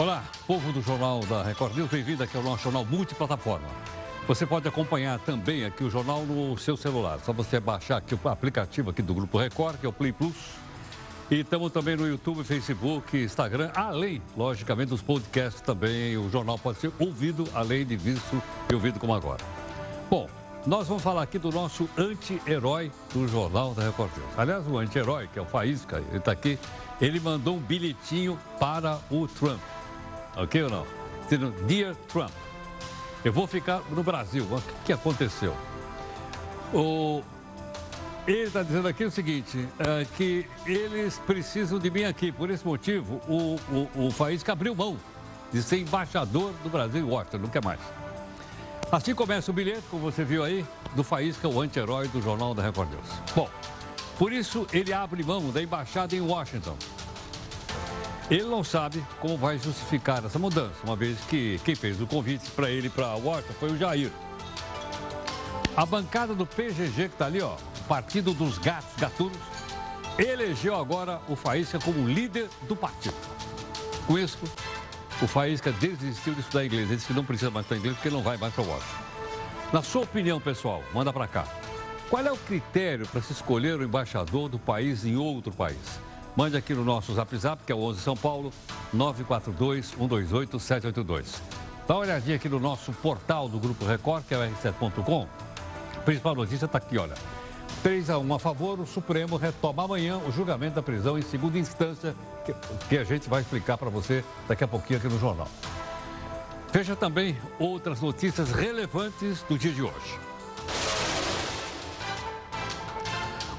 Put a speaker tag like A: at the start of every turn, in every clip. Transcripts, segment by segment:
A: Olá, povo do Jornal da Record News, bem-vindo aqui ao nosso jornal multiplataforma. Você pode acompanhar também aqui o jornal no seu celular. Só você baixar aqui o aplicativo aqui do Grupo Record, que é o Play Plus. E estamos também no YouTube, Facebook, Instagram, além, logicamente, dos podcasts também. O jornal pode ser ouvido, além de visto e ouvido como agora. Bom, nós vamos falar aqui do nosso anti-herói do Jornal da Record News. Aliás, o anti-herói, que é o Faísca, ele está aqui, ele mandou um bilhetinho para o Trump. Ok ou não? Dizendo, Dear Trump, eu vou ficar no Brasil. O que aconteceu? O... Ele está dizendo aqui o seguinte, é, que eles precisam de mim aqui. Por esse motivo, o, o, o Faísca abriu mão de ser embaixador do Brasil em Washington, não quer mais. Assim começa o bilhete, como você viu aí, do Faísca, o anti-herói do Jornal da Record News. Bom, por isso ele abre mão da embaixada em Washington. Ele não sabe como vai justificar essa mudança, uma vez que quem fez o convite para ele para Washington foi o Jair. A bancada do PGG, que está ali, ó, Partido dos Gatos Gatunos, elegeu agora o Faísca como líder do partido. Com isso, o Faísca desistiu de estudar inglês. Ele disse que não precisa mais estudar inglês porque não vai mais para Washington. Na sua opinião, pessoal, manda para cá. Qual é o critério para se escolher o embaixador do país em outro país? Mande aqui no nosso Zap Zap, que é o 11 São Paulo, 942-128-782. Dá uma olhadinha aqui no nosso portal do Grupo Record, que é o r7.com. A principal notícia está aqui, olha. 3 a 1 a favor, o Supremo retoma amanhã o julgamento da prisão em segunda instância, que, que a gente vai explicar para você daqui a pouquinho aqui no jornal. Veja também outras notícias relevantes do dia de hoje.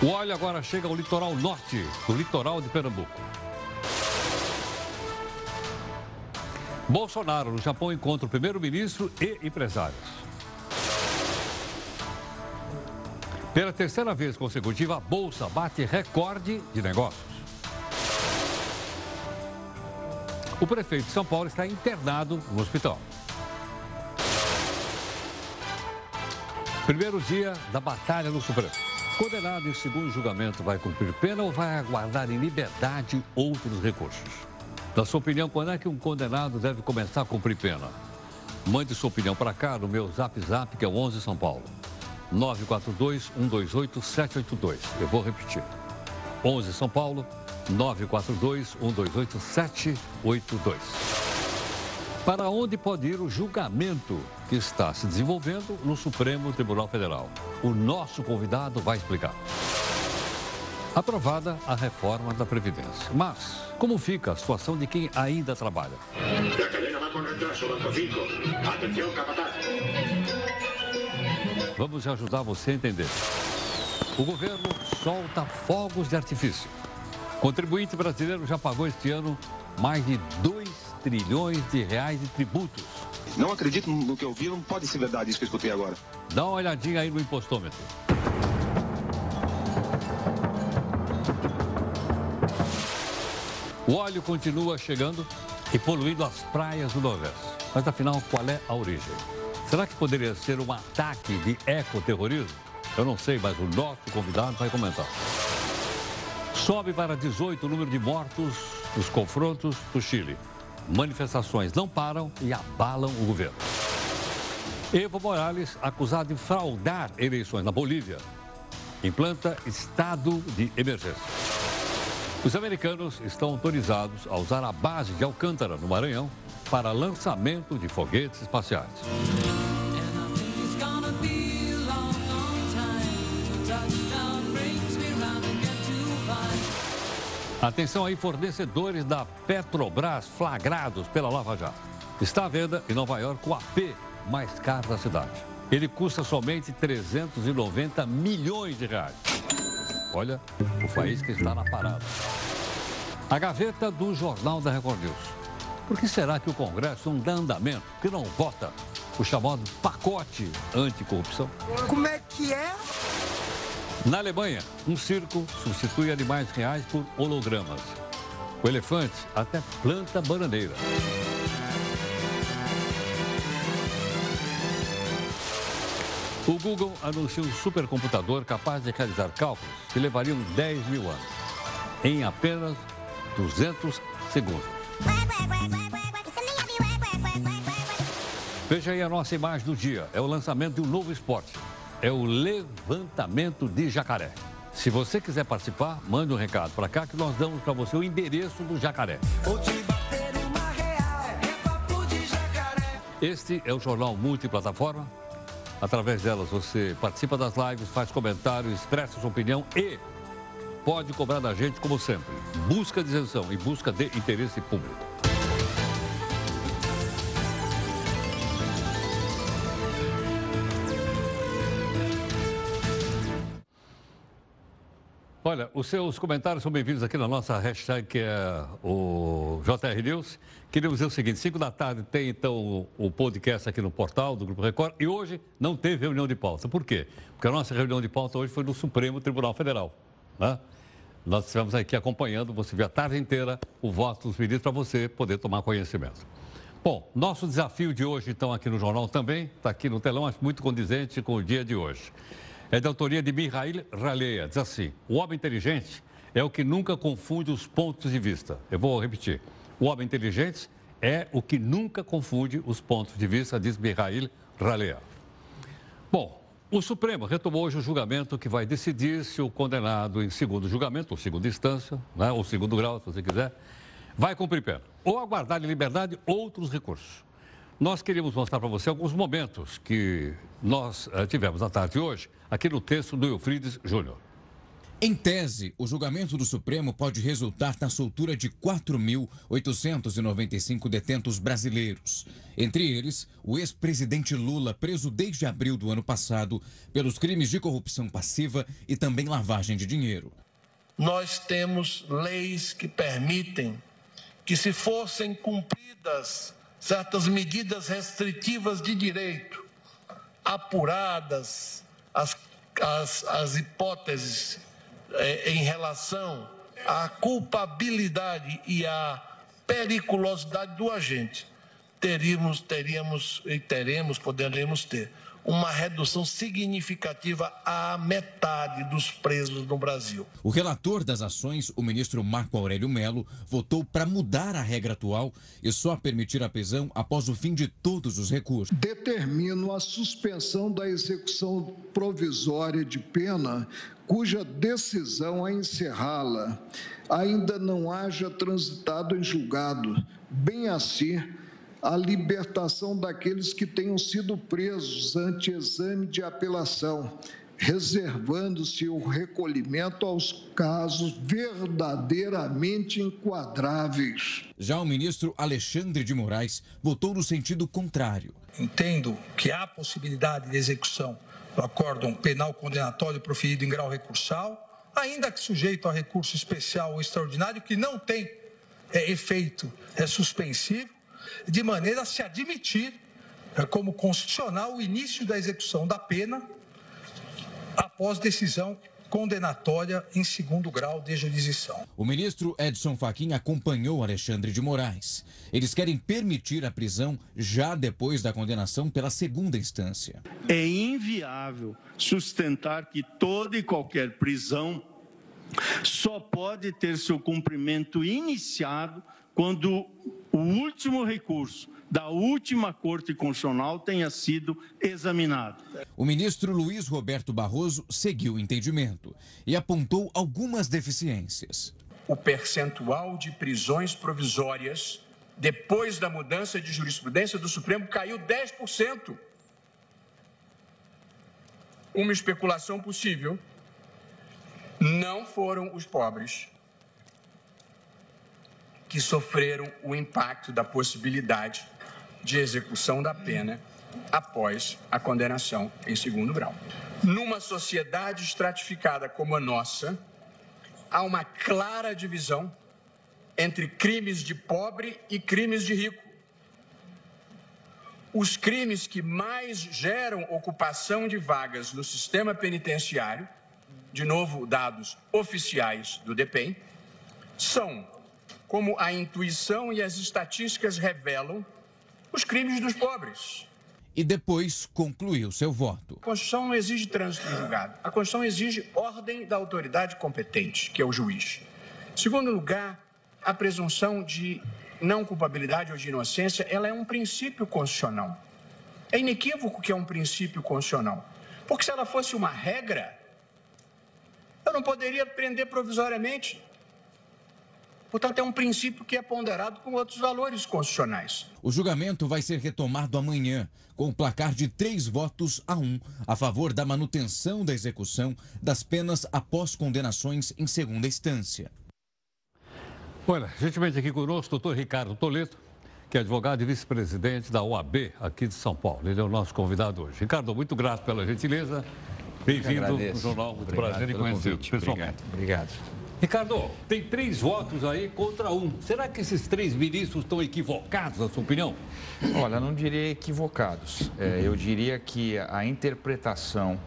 A: O óleo agora chega ao litoral norte, do litoral de Pernambuco. Bolsonaro, no Japão, encontra o primeiro-ministro e empresários. Pela terceira vez consecutiva, a Bolsa bate recorde de negócios. O prefeito de São Paulo está internado no hospital. Primeiro dia da batalha no Supremo. Condenado em segundo julgamento vai cumprir pena ou vai aguardar em liberdade outros recursos? Na sua opinião, quando é que um condenado deve começar a cumprir pena? Mande sua opinião para cá no meu zap zap, que é o 11 São Paulo. 942-128-782. Eu vou repetir. 11 São Paulo, 942-128-782. Para onde pode ir o julgamento que está se desenvolvendo no Supremo Tribunal Federal? O nosso convidado vai explicar. Aprovada a reforma da Previdência. Mas, como fica a situação de quem ainda trabalha? Vamos ajudar você a entender. O governo solta fogos de artifício. Contribuinte brasileiro já pagou este ano mais de 2 trilhões de reais de tributos.
B: Não acredito no que eu vi, não pode ser verdade isso que eu escutei agora.
A: Dá uma olhadinha aí no impostômetro. O óleo continua chegando e poluindo as praias do Nordeste. Mas afinal, qual é a origem? Será que poderia ser um ataque de ecoterrorismo? Eu não sei, mas o nosso convidado vai comentar. Sobe para 18 o número de mortos nos confrontos do Chile. Manifestações não param e abalam o governo. Evo Morales, acusado de fraudar eleições na Bolívia, implanta estado de emergência. Os americanos estão autorizados a usar a base de Alcântara, no Maranhão, para lançamento de foguetes espaciais. Atenção aí, fornecedores da Petrobras flagrados pela Lava Jato. Está à venda em Nova York o AP mais caro da cidade. Ele custa somente 390 milhões de reais. Olha, o país que está na parada. A gaveta do Jornal da Record News. Por que será que o Congresso não dá andamento, que não vota o chamado pacote anticorrupção?
C: Como é que é?
A: Na Alemanha, um circo substitui animais reais por hologramas. O elefante até planta bananeira. O Google anunciou um supercomputador capaz de realizar cálculos que levariam 10 mil anos, em apenas 200 segundos. Veja aí a nossa imagem do dia. É o lançamento de um novo esporte. É o levantamento de jacaré. Se você quiser participar, mande um recado para cá que nós damos para você o endereço do jacaré. Este é o Jornal Multiplataforma. Através delas você participa das lives, faz comentários, expressa sua opinião e pode cobrar da gente, como sempre, busca de isenção e busca de interesse público. Os seus comentários são bem-vindos aqui na nossa hashtag, que é o JR News. Queria dizer o seguinte: 5 da tarde tem então o podcast aqui no portal do Grupo Record e hoje não teve reunião de pauta. Por quê? Porque a nossa reunião de pauta hoje foi no Supremo Tribunal Federal. Né? Nós estivemos aqui acompanhando, você viu a tarde inteira, o voto dos ministros para você poder tomar conhecimento. Bom, nosso desafio de hoje, então, aqui no jornal também, está aqui no telão, acho muito condizente com o dia de hoje é da autoria de Mihail Raleia. Diz assim: o homem inteligente é o que nunca confunde os pontos de vista. Eu vou repetir. O homem inteligente é o que nunca confunde os pontos de vista, diz Mihail Raleia. Bom, o Supremo retomou hoje o julgamento que vai decidir se o condenado em segundo julgamento, ou segunda instância, né, ou segundo grau, se você quiser, vai cumprir pena. Ou aguardar em liberdade outros recursos. Nós queríamos mostrar para você alguns momentos que nós uh, tivemos na tarde de hoje, aqui no texto do Eufrides Júnior.
C: Em tese, o julgamento do Supremo pode resultar na soltura de 4.895 detentos brasileiros. Entre eles, o ex-presidente Lula, preso desde abril do ano passado pelos crimes de corrupção passiva e também lavagem de dinheiro.
D: Nós temos leis que permitem que, se fossem cumpridas certas medidas restritivas de direito, apuradas as, as, as hipóteses é, em relação à culpabilidade e à periculosidade do agente, teríamos, teríamos e teremos, poderemos ter uma redução significativa à metade dos presos no Brasil.
C: O relator das ações, o ministro Marco Aurélio Melo, votou para mudar a regra atual e só permitir a prisão após o fim de todos os recursos.
E: Determino a suspensão da execução provisória de pena cuja decisão a encerrá-la ainda não haja transitado em julgado, bem assim a libertação daqueles que tenham sido presos ante exame de apelação, reservando-se o recolhimento aos casos verdadeiramente enquadráveis.
C: Já o ministro Alexandre de Moraes votou no sentido contrário.
F: Entendo que há possibilidade de execução do acórdão penal condenatório proferido em grau recursal, ainda que sujeito a recurso especial ou extraordinário, que não tem é, efeito é, suspensivo de maneira a se admitir eh, como constitucional o início da execução da pena após decisão condenatória em segundo grau de jurisdição.
C: O ministro Edson Fachin acompanhou Alexandre de Moraes. Eles querem permitir a prisão já depois da condenação pela segunda instância.
G: É inviável sustentar que toda e qualquer prisão só pode ter seu cumprimento iniciado quando o último recurso da última Corte Constitucional tenha sido examinado.
C: O ministro Luiz Roberto Barroso seguiu o entendimento e apontou algumas deficiências.
H: O percentual de prisões provisórias depois da mudança de jurisprudência do Supremo caiu 10%. Uma especulação possível. Não foram os pobres que sofreram o impacto da possibilidade de execução da pena após a condenação em segundo grau. Numa sociedade estratificada como a nossa, há uma clara divisão entre crimes de pobre e crimes de rico. Os crimes que mais geram ocupação de vagas no sistema penitenciário, de novo dados oficiais do DEPEN, são como a intuição e as estatísticas revelam, os crimes dos pobres.
C: E depois concluiu seu voto.
H: A Constituição não exige trânsito julgado. A Constituição exige ordem da autoridade competente, que é o juiz. Em segundo lugar, a presunção de não culpabilidade ou de inocência, ela é um princípio constitucional. É inequívoco que é um princípio constitucional. Porque se ela fosse uma regra, eu não poderia prender provisoriamente. Portanto, é um princípio que é ponderado com outros valores constitucionais.
C: O julgamento vai ser retomado amanhã, com o placar de três votos a um a favor da manutenção da execução das penas após condenações em segunda instância.
A: Olha, gentilmente aqui conosco, doutor Ricardo Toledo, que é advogado e vice-presidente da OAB aqui de São Paulo. Ele é o nosso convidado hoje. Ricardo, muito grato pela gentileza. Bem-vindo ao jornal. Muito Obrigado prazer em conhecer pessoalmente.
I: Obrigado.
A: Ricardo, tem três votos aí contra um. Será que esses três ministros estão equivocados, na sua opinião?
I: Olha, não diria equivocados. É, eu diria que a interpretação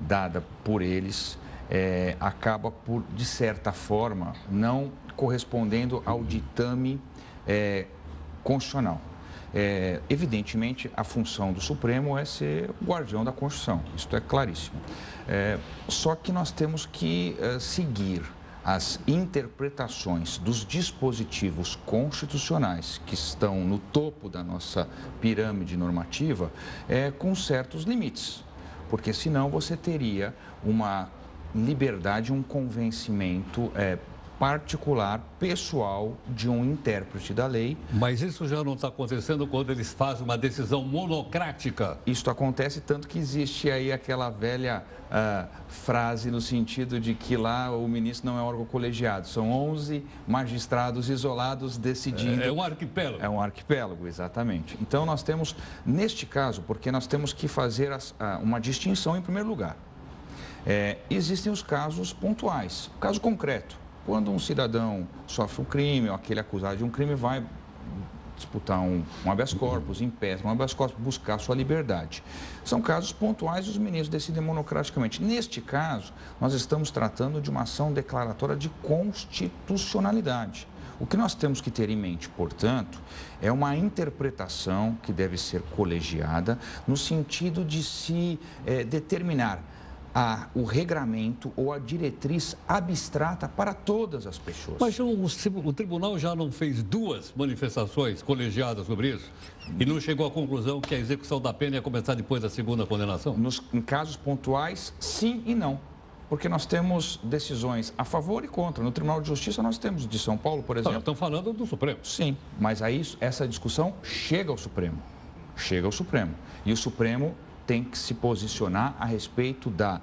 I: dada por eles é, acaba por, de certa forma, não correspondendo ao ditame é, constitucional. É, evidentemente, a função do Supremo é ser o guardião da Constituição, isso é claríssimo. É, só que nós temos que é, seguir as interpretações dos dispositivos constitucionais que estão no topo da nossa pirâmide normativa é, com certos limites, porque senão você teria uma liberdade, um convencimento é, particular, pessoal de um intérprete da lei.
A: Mas isso já não está acontecendo quando eles fazem uma decisão monocrática.
I: Isso acontece tanto que existe aí aquela velha uh, frase no sentido de que lá o ministro não é órgão colegiado, são 11 magistrados isolados decidindo.
A: É, é um arquipélago.
I: É um arquipélago, exatamente. Então nós temos, neste caso, porque nós temos que fazer as, uh, uma distinção em primeiro lugar. É, existem os casos pontuais. O caso concreto, quando um cidadão sofre um crime, ou aquele acusado de um crime vai disputar um, um habeas corpus, impede um habeas corpus, buscar sua liberdade. São casos pontuais e os ministros decidem monocraticamente. Neste caso, nós estamos tratando de uma ação declaratória de constitucionalidade. O que nós temos que ter em mente, portanto, é uma interpretação que deve ser colegiada no sentido de se é, determinar a, o regramento ou a diretriz abstrata para todas as pessoas.
A: Mas o, o, tribunal já não fez duas manifestações colegiadas sobre isso? E não chegou à conclusão que a execução da pena ia começar depois da segunda condenação?
I: Nos, em casos pontuais, sim e não. Porque nós temos decisões a favor e contra. No Tribunal de Justiça nós temos de São Paulo, por exemplo.
A: estão falando do Supremo.
I: Sim, mas aí essa discussão chega ao Supremo. Chega ao Supremo. E o Supremo tem que se posicionar a respeito da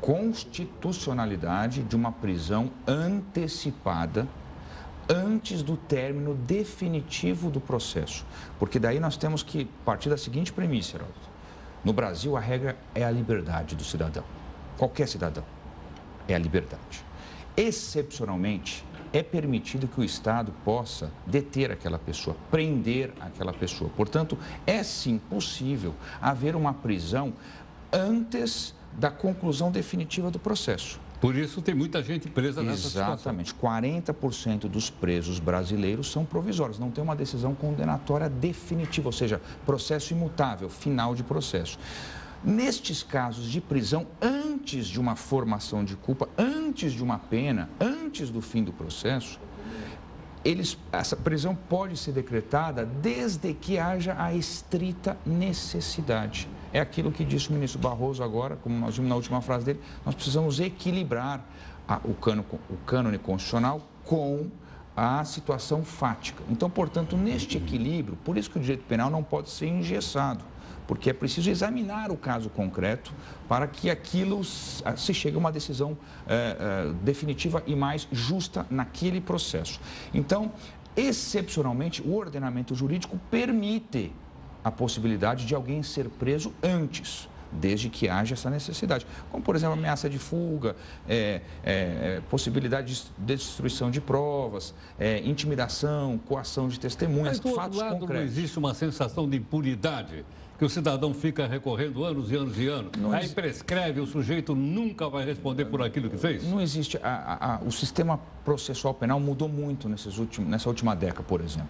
I: constitucionalidade de uma prisão antecipada antes do término definitivo do processo. Porque daí nós temos que partir da seguinte premissa, Heraldo. No Brasil, a regra é a liberdade do cidadão. Qualquer cidadão. É a liberdade. Excepcionalmente, é permitido que o Estado possa deter aquela pessoa, prender aquela pessoa. Portanto, é sim possível haver uma prisão antes da conclusão definitiva do processo.
A: Por isso tem muita gente presa
I: nessa Exatamente. situação. Exatamente. 40% dos presos brasileiros são provisórios, não tem uma decisão condenatória definitiva, ou seja, processo imutável, final de processo. Nestes casos de prisão, antes de uma formação de culpa, antes de uma pena, antes do fim do processo, eles, essa prisão pode ser decretada desde que haja a estrita necessidade. É aquilo que disse o ministro Barroso agora, como nós vimos na última frase dele, nós precisamos equilibrar a, o, cano, o cânone constitucional com a situação fática. Então, portanto, neste equilíbrio, por isso que o direito penal não pode ser engessado porque é preciso examinar o caso concreto para que aquilo se chegue a uma decisão é, é, definitiva e mais justa naquele processo. Então, excepcionalmente, o ordenamento jurídico permite a possibilidade de alguém ser preso antes desde que haja essa necessidade. Como, por exemplo, ameaça de fuga, é, é, possibilidade de destruição de provas, é, intimidação, coação de testemunhas, Mas,
A: do
I: fatos
A: outro lado,
I: concretos.
A: não existe uma sensação de impunidade que o cidadão fica recorrendo anos e anos e anos. Não Aí prescreve, o sujeito nunca vai responder por aquilo que fez?
I: Não existe. A, a, a, o sistema processual penal mudou muito nesses últimos, nessa última década, por exemplo.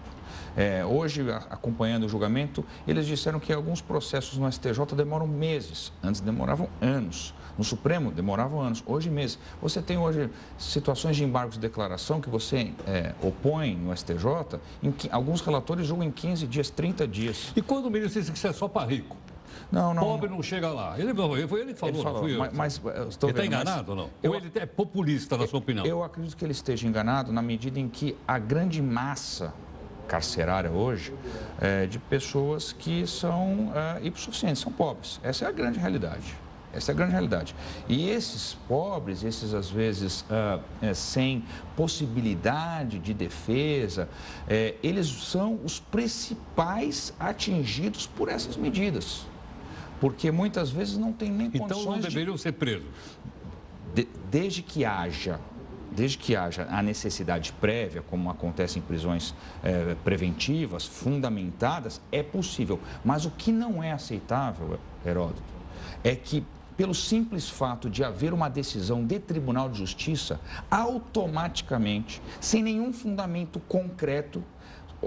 I: É, hoje, acompanhando o julgamento, eles disseram que alguns processos no STJ demoram meses, antes demoravam anos. No Supremo demoravam anos, hoje meses. Você tem hoje situações de embargos de declaração que você é, opõe no STJ, em que alguns relatores julgam em 15 dias, 30 dias.
A: E quando o ministro disse que isso é só para rico.
I: Não, não.
A: Pobre não chega lá. Ele, foi ele que falou,
I: ele falou
A: não fui eu.
I: Mas, eu
A: ele está
I: mas
A: enganado ou não?
I: eu-
A: Ou ele é populista, na sua opinião?
I: Eu acredito que ele esteja enganado na medida em que a grande massa carcerária hoje é de pessoas que são é, hipossuficientes, são pobres. Essa é a grande realidade. Essa é a grande realidade. E esses pobres, esses às vezes ah, é, sem possibilidade de defesa, é, eles são os principais atingidos por essas medidas. Porque muitas vezes não tem nem
A: Então
I: condições
A: não
I: de
A: deveriam ser presos.
I: de- desde que haja desde que haja a necessidade prévia, como acontece em prisões eh, preventivas, fundamentadas, é possível. Mas o que não é aceitável, Heródoto, é que pelo simples fato de haver uma decisão de Tribunal de Justiça, automaticamente, sem nenhum fundamento concreto,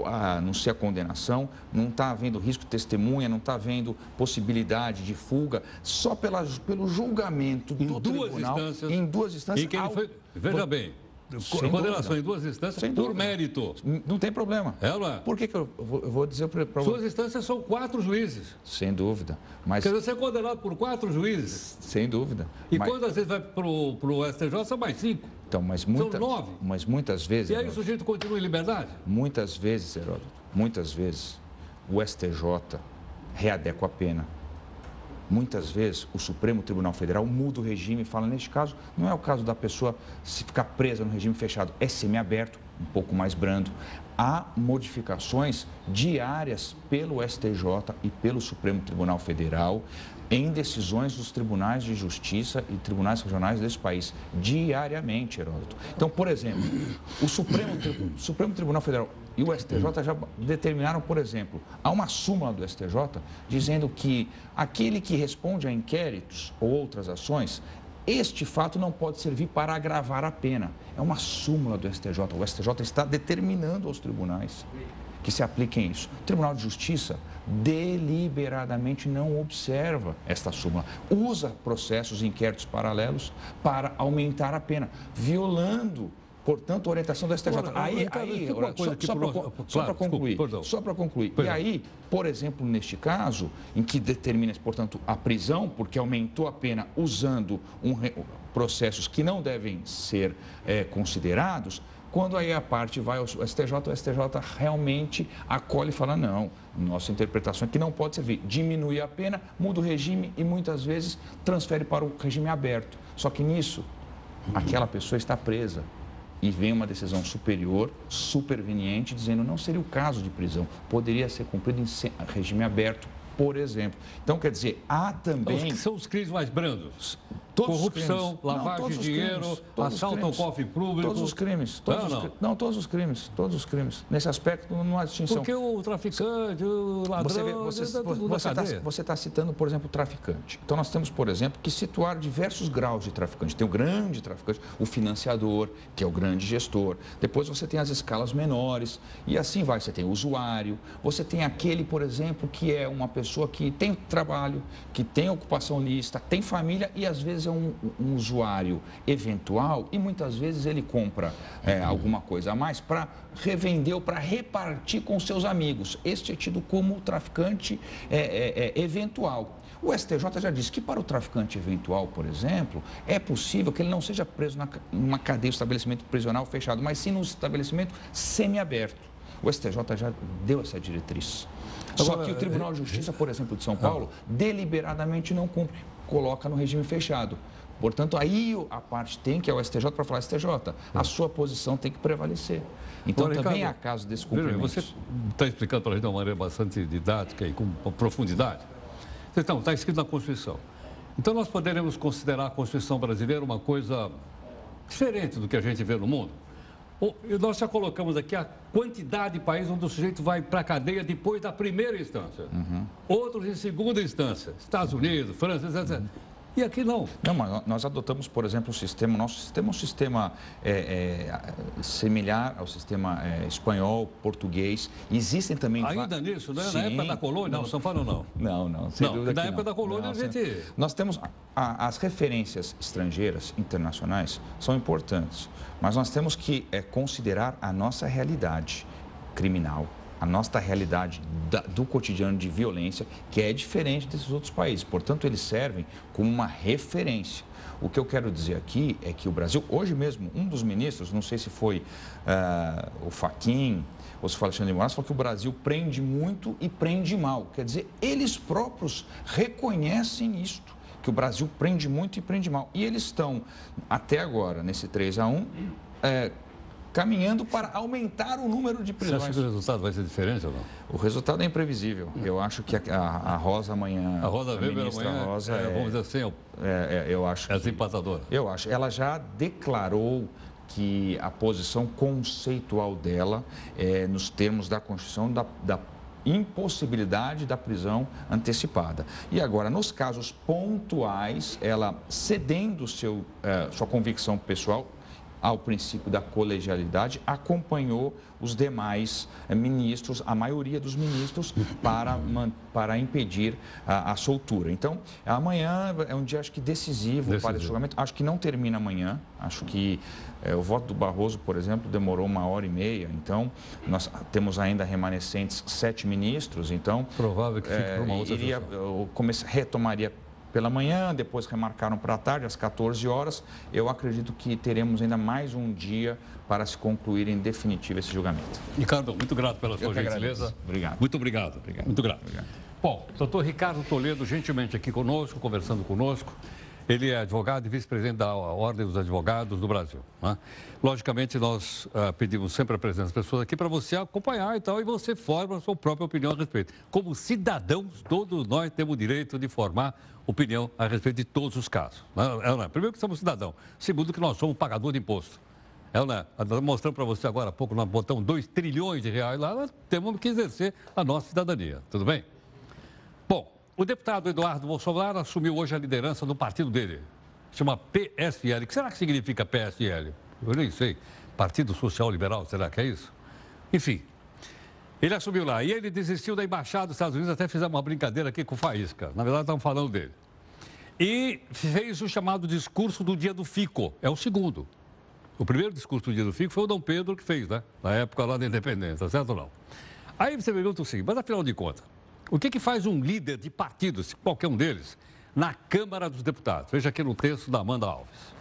I: a não ser a condenação, não está havendo risco de testemunha, não está havendo possibilidade de fuga, só pela, pelo julgamento
A: Em
I: do
A: duas
I: tribunal,
A: instâncias.
I: em duas instâncias.
A: E que ele
I: ao-
A: foi, veja bem,
I: Sem
A: condenação
I: dúvida.
A: em duas instâncias
I: Sem
A: por
I: dúvida.
A: mérito.
I: Não tem problema.
A: É não é?
I: Por que, que eu vou, eu vou dizer para
A: Suas
I: você?
A: instâncias são quatro juízes.
I: Sem dúvida. Mas,
A: Quer dizer, você é condenado por quatro juízes.
I: sem dúvida.
A: E
I: mas,
A: quando às vezes vai para o STJ, são mais cinco.
I: então, mas, muita,
A: nove.
I: mas muitas vezes,
A: E aí o
I: Heródoto,
A: sujeito continua em liberdade?
I: muitas vezes, Heródoto, muitas vezes, o STJ readequa a pena. Muitas vezes o Supremo Tribunal Federal muda o regime e fala, neste caso, não é o caso da pessoa se ficar presa no regime fechado, é semiaberto, um pouco mais brando. Há modificações diárias pelo STJ e pelo Supremo Tribunal Federal em decisões dos tribunais de justiça e tribunais regionais desse país, diariamente, Heródoto. Então, por exemplo, o Supremo, o Supremo Tribunal Federal e o STJ já determinaram, por exemplo, há uma súmula do STJ dizendo que aquele que responde a inquéritos ou outras ações, este fato não pode servir para agravar a pena. É uma súmula do STJ. O STJ está determinando aos tribunais que se apliquem isso. O Tribunal de Justiça deliberadamente não observa esta súmula. Usa processos e inquéritos paralelos para aumentar a pena, violando, portanto, a orientação do STJ.
A: Ora,
I: aí,
A: Ricardo,
I: aí, só, só para
A: claro,
I: concluir,
A: desculpa,
I: só para concluir. E aí, por exemplo, neste caso, em que determina, portanto, a prisão, porque aumentou a pena usando um processos que não devem ser eh, considerados, quando aí a parte vai ao STJ, o STJ realmente acolhe e fala, não, nossa interpretação é que não pode servir. Diminui a pena, muda o regime e muitas vezes transfere para o regime aberto. Só que nisso, aquela pessoa está presa e vem uma decisão superior, superveniente, dizendo não seria o caso de prisão, poderia ser cumprido em regime aberto, por exemplo. Então, quer dizer, há também...
A: Os- São os crimes mais brandos.
I: Todos os
A: Corrupção, lavagem de dinheiro, assalto ao cofre público.
I: Todos os crimes. Todos
A: Não,
I: os
A: não.
I: não, todos os crimes. Todos os crimes. Nesse aspecto, não há distinção.
A: Porque o traficante, o ladrão,
I: Você
A: tá
I: está você tá citando, por exemplo, o traficante. Então, nós temos, por exemplo, que situar diversos graus de traficante. Tem o grande traficante, o financiador, que é o grande gestor. Depois você tem as escalas menores e assim vai. Você tem o usuário, você tem aquele, por exemplo, que é uma pessoa que tem trabalho, que tem ocupação lícita, tem família e às vezes é um, um usuário eventual e muitas vezes ele compra é, alguma coisa a mais para revender ou para repartir com seus amigos. Este é tido como traficante é, é, é, eventual. O STJ já disse que para o traficante eventual, por exemplo, é possível que ele não seja preso na, numa cadeia, estabelecimento prisional fechado, mas sim num estabelecimento semiaberto. O STJ já deu essa diretriz. Só que o Tribunal de Justiça, por exemplo, de São Paulo, deliberadamente não cumpre, coloca no regime fechado. Portanto, aí a parte tem que é o STJ para falar, STJ, a sua posição tem que prevalecer. Então, também
A: Ricardo,
I: há casos desse cumprimento.
A: Você está explicando para a gente de uma maneira bastante didática e com profundidade. Então, está escrito na Constituição. Então, nós poderemos considerar a Constituição brasileira uma coisa diferente do que a gente vê no mundo. Nós já colocamos aqui a quantidade de países onde o sujeito vai para a cadeia depois da primeira instância.
I: Uhum.
A: Outros em segunda instância. Estados Unidos, França, etc. E aqui não.
I: Não, mas nós adotamos, por exemplo, um sistema, nosso sistema é um sistema é, é, similar ao sistema é, espanhol, português. Existem também...
A: Ainda nisso, né?
I: Sim.
A: Na época da colônia, não, São Paulo não.
I: Não, não, sem
A: Não,
I: dúvida
A: na época
I: não.
A: da colônia a
I: sem-
A: gente-
I: Nós temos... a- as referências estrangeiras, internacionais, são importantes, mas nós temos que é, considerar a nossa realidade criminal, a nossa realidade da, do cotidiano de violência, que é diferente desses outros países. Portanto, eles servem como uma referência. O que eu quero dizer aqui é que o Brasil, hoje mesmo, um dos ministros, não sei se foi uh, o Faquin ou se foi Alexandre de Moraes, falou que o Brasil prende muito e prende mal. Quer dizer, eles próprios reconhecem isto que o Brasil prende muito e prende mal. E eles estão, até agora, nesse 3 a 1 é, caminhando para aumentar o número de prisões.
A: Você acha que o resultado vai ser diferente ou não?
I: O resultado é imprevisível. Eu acho que a, a, a Rosa amanhã.
A: A Rosa Weber amanhã.
I: Rosa é,
A: é, vamos dizer assim,
I: é, é, eu acho.
A: É empatadora.
I: Eu acho. Ela já declarou que a posição conceitual dela é nos termos da Constituição da, da impossibilidade da prisão antecipada. E agora, nos casos pontuais, ela cedendo seu, eh, sua convicção pessoal, ao princípio da colegialidade, acompanhou os demais eh, ministros, a maioria dos ministros, para, para impedir a, a soltura. Então, amanhã é um dia, acho que, decisivo, decisivo. para esse julgamento. Acho que não termina amanhã. Acho que é, o voto do Barroso, por exemplo, demorou uma hora e meia. Então, nós temos ainda remanescentes sete ministros. Então,
A: provável que fique é, uma outra
I: iria, retomaria pela manhã, depois remarcaram para a tarde, às 14 horas. Eu acredito que teremos ainda mais um dia para se concluir em definitivo esse julgamento.
A: Ricardo, muito grato pela sua gentileza.
I: Obrigado.
A: Muito obrigado. obrigado. Muito grato. Obrigado. Bom, doutor Ricardo Toledo, gentilmente aqui conosco, conversando conosco. Ele é advogado e vice-presidente da Ordem dos Advogados do Brasil. Né? Logicamente, nós uh, pedimos sempre a presença das pessoas aqui para você acompanhar e tal, e você forma a sua própria opinião a respeito. Como cidadãos, todos nós temos o direito de formar opinião a respeito de todos os casos. Não, é, é? Primeiro que somos cidadãos, segundo que nós somos pagador de imposto. É, é? Mostrando para você agora há pouco, nós botamos 2 trilhões de reais lá, nós temos que exercer a nossa cidadania. Tudo bem? O deputado Eduardo Bolsonaro assumiu hoje a liderança do partido dele. Chama PSL. O que será que significa PSL? Eu nem sei. Partido Social Liberal, será que é isso? Enfim, ele assumiu lá e ele desistiu da embaixada dos Estados Unidos, até fizemos uma brincadeira aqui com o Faísca. Na verdade, estavam falando dele. E fez o chamado discurso do dia do Fico. É o segundo. O primeiro discurso do dia do Fico foi o Dom Pedro que fez, né? Na época lá da independência, certo ou não? Aí você pergunta o seguinte, mas afinal de contas, o que, que faz um líder de partido, qualquer um deles, na Câmara dos Deputados? Veja aqui no texto da Amanda Alves.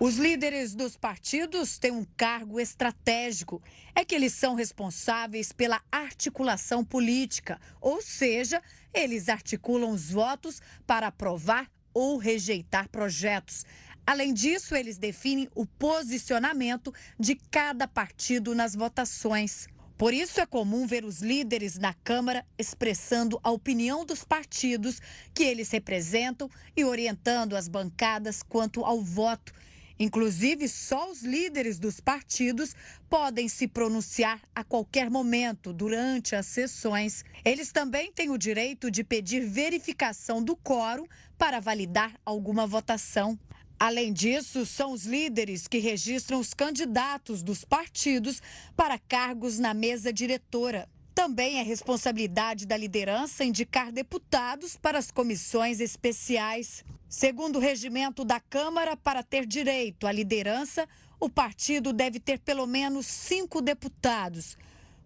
J: Os líderes dos partidos têm um cargo estratégico. É que eles são responsáveis pela articulação política, ou seja, eles articulam os votos para aprovar ou rejeitar projetos. Além disso, eles definem o posicionamento de cada partido nas votações. Por isso é comum ver os líderes na Câmara expressando a opinião dos partidos que eles representam e orientando as bancadas quanto ao voto. Inclusive, só os líderes dos partidos podem se pronunciar a qualquer momento durante as sessões. Eles também têm o direito de pedir verificação do quórum para validar alguma votação. Além disso, são os líderes que registram os candidatos dos partidos para cargos na mesa diretora. Também é responsabilidade da liderança indicar deputados para as comissões especiais. Segundo o regimento da Câmara, para ter direito à liderança, o partido deve ter pelo menos cinco deputados.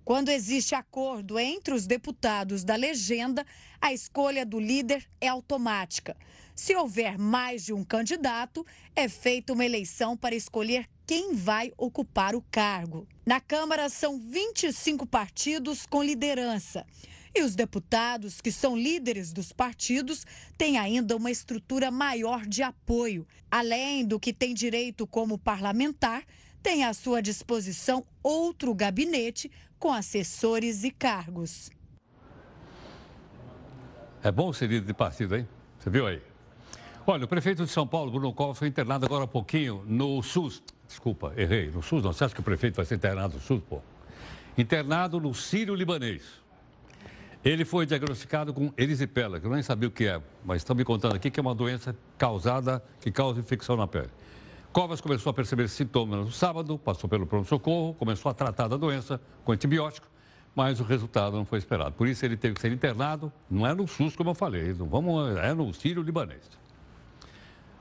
J: Quando existe acordo entre os deputados da legenda, a escolha do líder é automática. Se houver mais de um candidato, é feita uma eleição para escolher quem vai ocupar o cargo. Na Câmara são 25 partidos com liderança. E os deputados, que são líderes dos partidos, têm ainda uma estrutura maior de apoio. Além do que tem direito como parlamentar, tem à sua disposição outro gabinete com assessores e cargos.
A: É bom ser líder de partido, hein? Você viu aí? Olha, o prefeito de São Paulo, Bruno Covas, foi internado agora há pouquinho no SUS. Desculpa, errei. No SUS, não. Você acha que o prefeito vai ser internado no SUS, pô? Internado no Sírio-Libanês. Ele foi diagnosticado com erisipela, que eu nem sabia o que é, mas estão me contando aqui que é uma doença causada, que causa infecção na pele. Covas começou a perceber sintomas no sábado, passou pelo pronto-socorro, começou a tratar da doença com antibiótico, mas o resultado não foi esperado. Por isso ele teve que ser internado, não é no SUS, como eu falei, não vamos, é no Sírio-Libanês.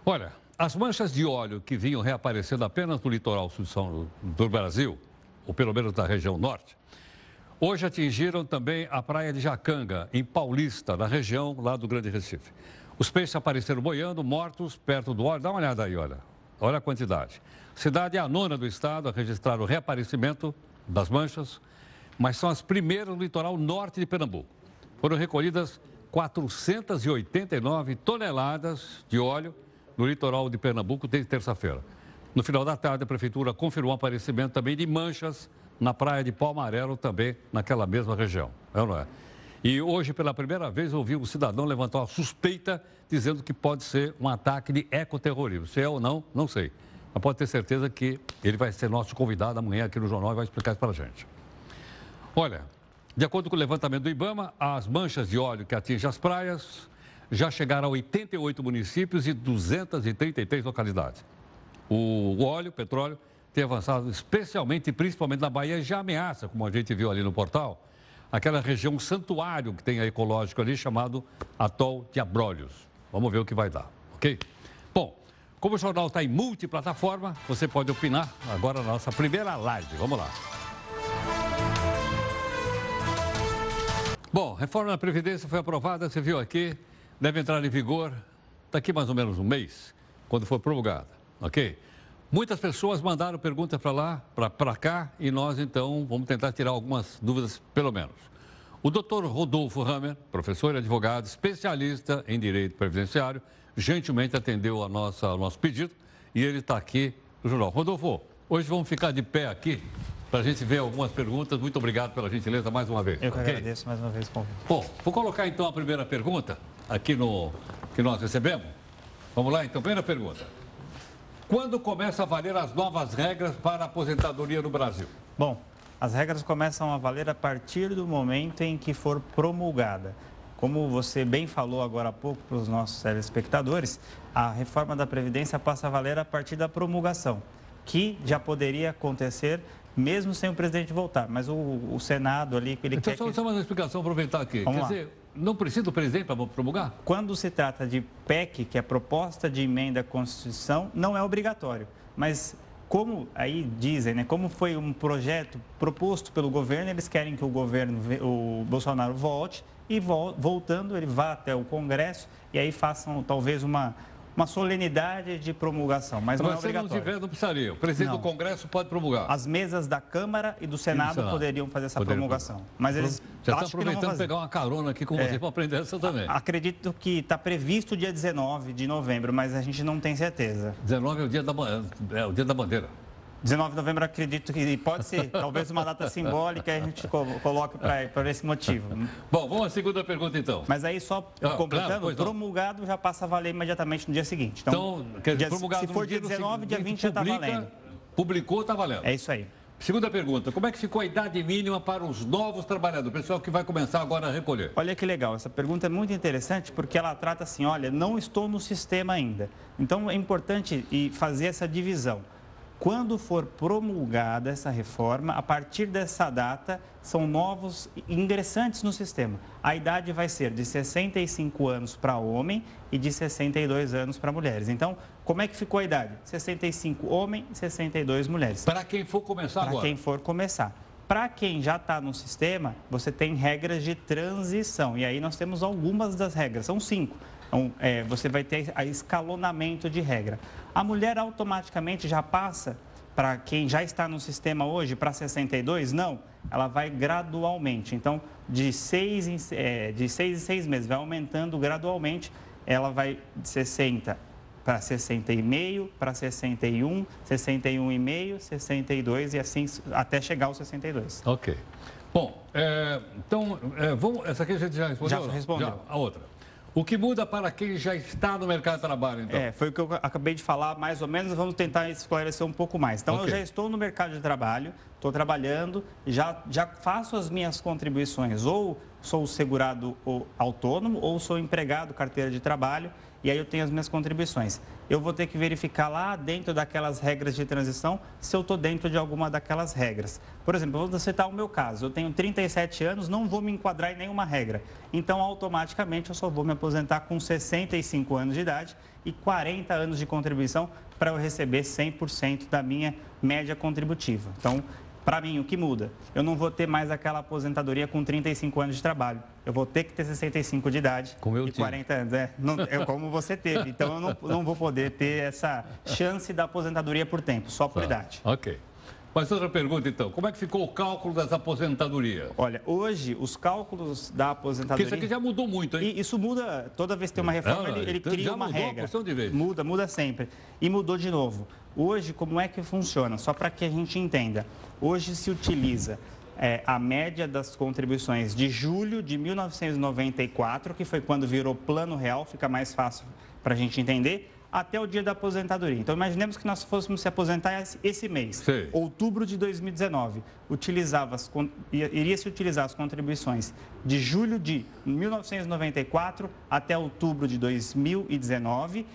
A: Olha, as manchas de óleo que vinham reaparecendo apenas no litoral sul do Brasil, ou pelo menos da região norte, Hoje atingiram também a praia de Jacanga, em Paulista, na região lá do Grande Recife. Os peixes apareceram boiando, mortos, perto do óleo. Dá uma olhada aí, olha. Olha a quantidade. Cidade é a nona do estado a registrar o reaparecimento das manchas, mas são as primeiras no litoral norte de Pernambuco. Foram recolhidas 489 toneladas de óleo no litoral de Pernambuco desde terça-feira. No final da tarde, a prefeitura confirmou o aparecimento também de manchas na praia de Palmarelo, também naquela mesma região. É ou não é? E hoje, pela primeira vez, ouvi um cidadão levantar uma suspeita dizendo que pode ser um ataque de ecoterrorismo. Se é ou não, não sei. Mas pode ter certeza que ele vai ser nosso convidado amanhã aqui no jornal e vai explicar isso para a gente. Olha, de acordo com o levantamento do Ibama, as manchas de óleo que atingem as praias já chegaram a 88 municípios e 233 localidades. O óleo, o petróleo, tem avançado especialmente e principalmente na Bahia, já ameaça, como a gente viu ali no portal, aquela região santuário que tem a ecológico ali, chamado Atol de Abrolhos. Vamos ver o que vai dar, ok? Bom, como o jornal está em multiplataforma, você pode opinar agora na nossa primeira live. Vamos lá. Bom, reforma da Previdência foi aprovada, você viu aqui, deve entrar em vigor daqui mais ou menos um mês, quando for promulgada, ok? Muitas pessoas mandaram perguntas para lá, para cá, e nós então vamos tentar tirar algumas dúvidas, pelo menos. O doutor Rodolfo Hammer, professor e advogado, especialista em direito previdenciário, gentilmente atendeu a nossa, ao nosso pedido e ele está aqui no jornal. Rodolfo, hoje vamos ficar de pé aqui para a gente ver algumas perguntas. Muito obrigado pela gentileza mais uma vez.
K: Eu que okay? agradeço mais uma vez o convite.
A: Bom, vou colocar então a primeira pergunta aqui no que nós recebemos. Vamos lá, então, primeira pergunta. Quando começa a valer as novas regras para a aposentadoria no Brasil?
K: Bom, as regras começam a valer a partir do momento em que for promulgada. Como você bem falou agora há pouco para os nossos telespectadores, a reforma da Previdência passa a valer a partir da promulgação, que já poderia acontecer mesmo sem o presidente voltar. Mas o, o Senado ali, ele
A: então,
K: quer.
A: Só,
K: que...
A: só uma explicação, aproveitar aqui.
K: Vamos
A: Quer
K: lá.
A: dizer, não precisa do presidente para promulgar?
K: Quando se trata de PEC, que é proposta de emenda à Constituição, não é obrigatório. Mas como aí dizem, né, como foi um projeto proposto pelo governo, eles querem que o governo, o Bolsonaro volte e voltando ele vá até o Congresso e aí façam talvez uma uma solenidade de promulgação, mas, mas não é obrigatório.
A: Se não tiver, não precisaria. O presidente não. do Congresso pode promulgar.
K: As mesas da Câmara e do Senado, e do Senado. poderiam fazer essa Poderia promulgação. Promulgar. Mas eles
A: Já está aproveitando pegar uma carona aqui com é. você para aprender essa também.
K: Acredito que está previsto o dia 19 de novembro, mas a gente não tem certeza.
A: 19 é o dia da, é o dia da bandeira.
K: 19 de novembro, acredito que pode ser, talvez uma data simbólica a gente coloque para esse motivo.
A: Bom, vamos à segunda pergunta então.
K: Mas aí só ah, completando, claro, promulgado já passa a valer imediatamente no dia seguinte.
A: Então, então promulgado
K: se for dia 19, dia 20 já está valendo.
A: Publicou, está valendo.
K: É isso aí.
A: Segunda pergunta, como é que ficou a idade mínima para os novos trabalhadores, o pessoal que vai começar agora a recolher?
K: Olha que legal, essa pergunta é muito interessante porque ela trata assim, olha, não estou no sistema ainda. Então é importante fazer essa divisão. Quando for promulgada essa reforma, a partir dessa data, são novos ingressantes no sistema. A idade vai ser de 65 anos para homem e de 62 anos para mulheres. Então, como é que ficou a idade? 65 homem e 62 mulheres.
A: Para quem for começar
K: pra
A: agora?
K: Para quem for começar. Para quem já está no sistema, você tem regras de transição. E aí nós temos algumas das regras, são cinco. Então, é, você vai ter a escalonamento de regra. A mulher automaticamente já passa para quem já está no sistema hoje para 62? Não, ela vai gradualmente. Então, de seis, em, é, de seis em seis meses, vai aumentando gradualmente. Ela vai de 60 para 60,5, para 61, 61,5, 62 e assim até chegar aos 62.
A: Ok. Bom, é, então, é, vamos, essa aqui a gente já respondeu?
K: Já respondeu. Já,
A: a outra. O que muda para quem já está no mercado de trabalho, então?
K: É, foi o que eu acabei de falar, mais ou menos, vamos tentar esclarecer um pouco mais. Então, okay. eu já estou no mercado de trabalho, estou trabalhando, já, já faço as minhas contribuições, ou sou segurado ou autônomo, ou sou empregado, carteira de trabalho, e aí eu tenho as minhas contribuições. Eu vou ter que verificar lá dentro daquelas regras de transição se eu estou dentro de alguma daquelas regras. Por exemplo, vou citar o meu caso. Eu tenho 37 anos, não vou me enquadrar em nenhuma regra. Então, automaticamente, eu só vou me aposentar com 65 anos de idade e 40 anos de contribuição para eu receber 100% da minha média contributiva. Então, Para mim, o que muda? Eu não vou ter mais aquela aposentadoria com 35 anos de trabalho. Eu vou ter que ter 65 de idade
A: como eu
K: e
A: tive.
K: 40 anos. É, não, é como você teve. Então, eu não, não vou poder ter essa chance da aposentadoria por tempo, só por
A: Tá.
K: idade.
A: Ok. Mas outra pergunta, então. Como é que ficou o cálculo das aposentadorias?
K: Olha, hoje, os cálculos da
A: Porque
K: aposentadoria...
A: isso aqui já mudou muito, hein?
K: E isso muda, toda vez que tem uma reforma,
A: Não,
K: ele, ele
A: então
K: cria
A: já
K: uma
A: mudou
K: regra.
A: porção de vezes.
K: Muda, muda sempre. E mudou de novo. Hoje, como é que funciona? Só para que a gente entenda. Hoje se utiliza é, a média das contribuições de julho de 1994, que foi quando virou plano real, fica mais fácil para a gente entender, até o dia da aposentadoria. Então, imaginemos que nós fôssemos se aposentar esse- mês,
A: Sei.
K: outubro de 2019. Utilizava as iria se utilizar as contribuições de julho de 1994 até outubro de 2019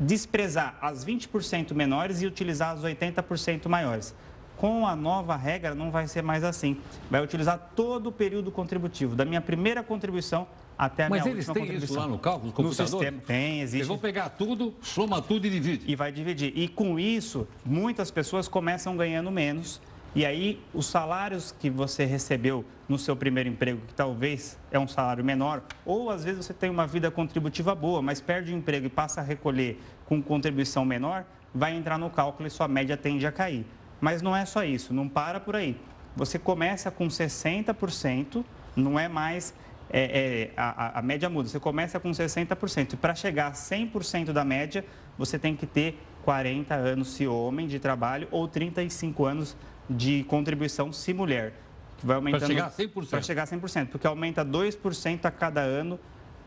K: desprezar as 20% menores e utilizar as 80% maiores. Com a nova regra, não vai ser mais assim. Vai utilizar todo o período contributivo, da minha primeira contribuição até a
A: Mas
K: minha
A: eles
K: última
A: têm
K: contribuição.
A: isso lá no cálculo,
K: No
A: computadores?
K: sistema, tem, existe.
A: Eles vão pegar tudo, soma tudo e divide.
K: E vai dividir. E com isso, muitas pessoas começam ganhando menos. E aí, os salários que você recebeu no seu primeiro emprego, que talvez é um salário menor, ou às vezes você tem uma vida contributiva boa, mas perde o emprego e passa a recolher com contribuição menor, vai entrar no cálculo e sua média tende a cair. Mas não é só isso, não para por aí. Você começa com 60%, não é mais é, é, a, a- média muda. Você começa com 60%. E para chegar a 100% da média, você tem que ter 40 anos se homem de trabalho ou 35 anos de contribuição se mulher. Que vai aumentando
A: chegar a 100%.
K: Para chegar a 100%, porque aumenta 2% a cada ano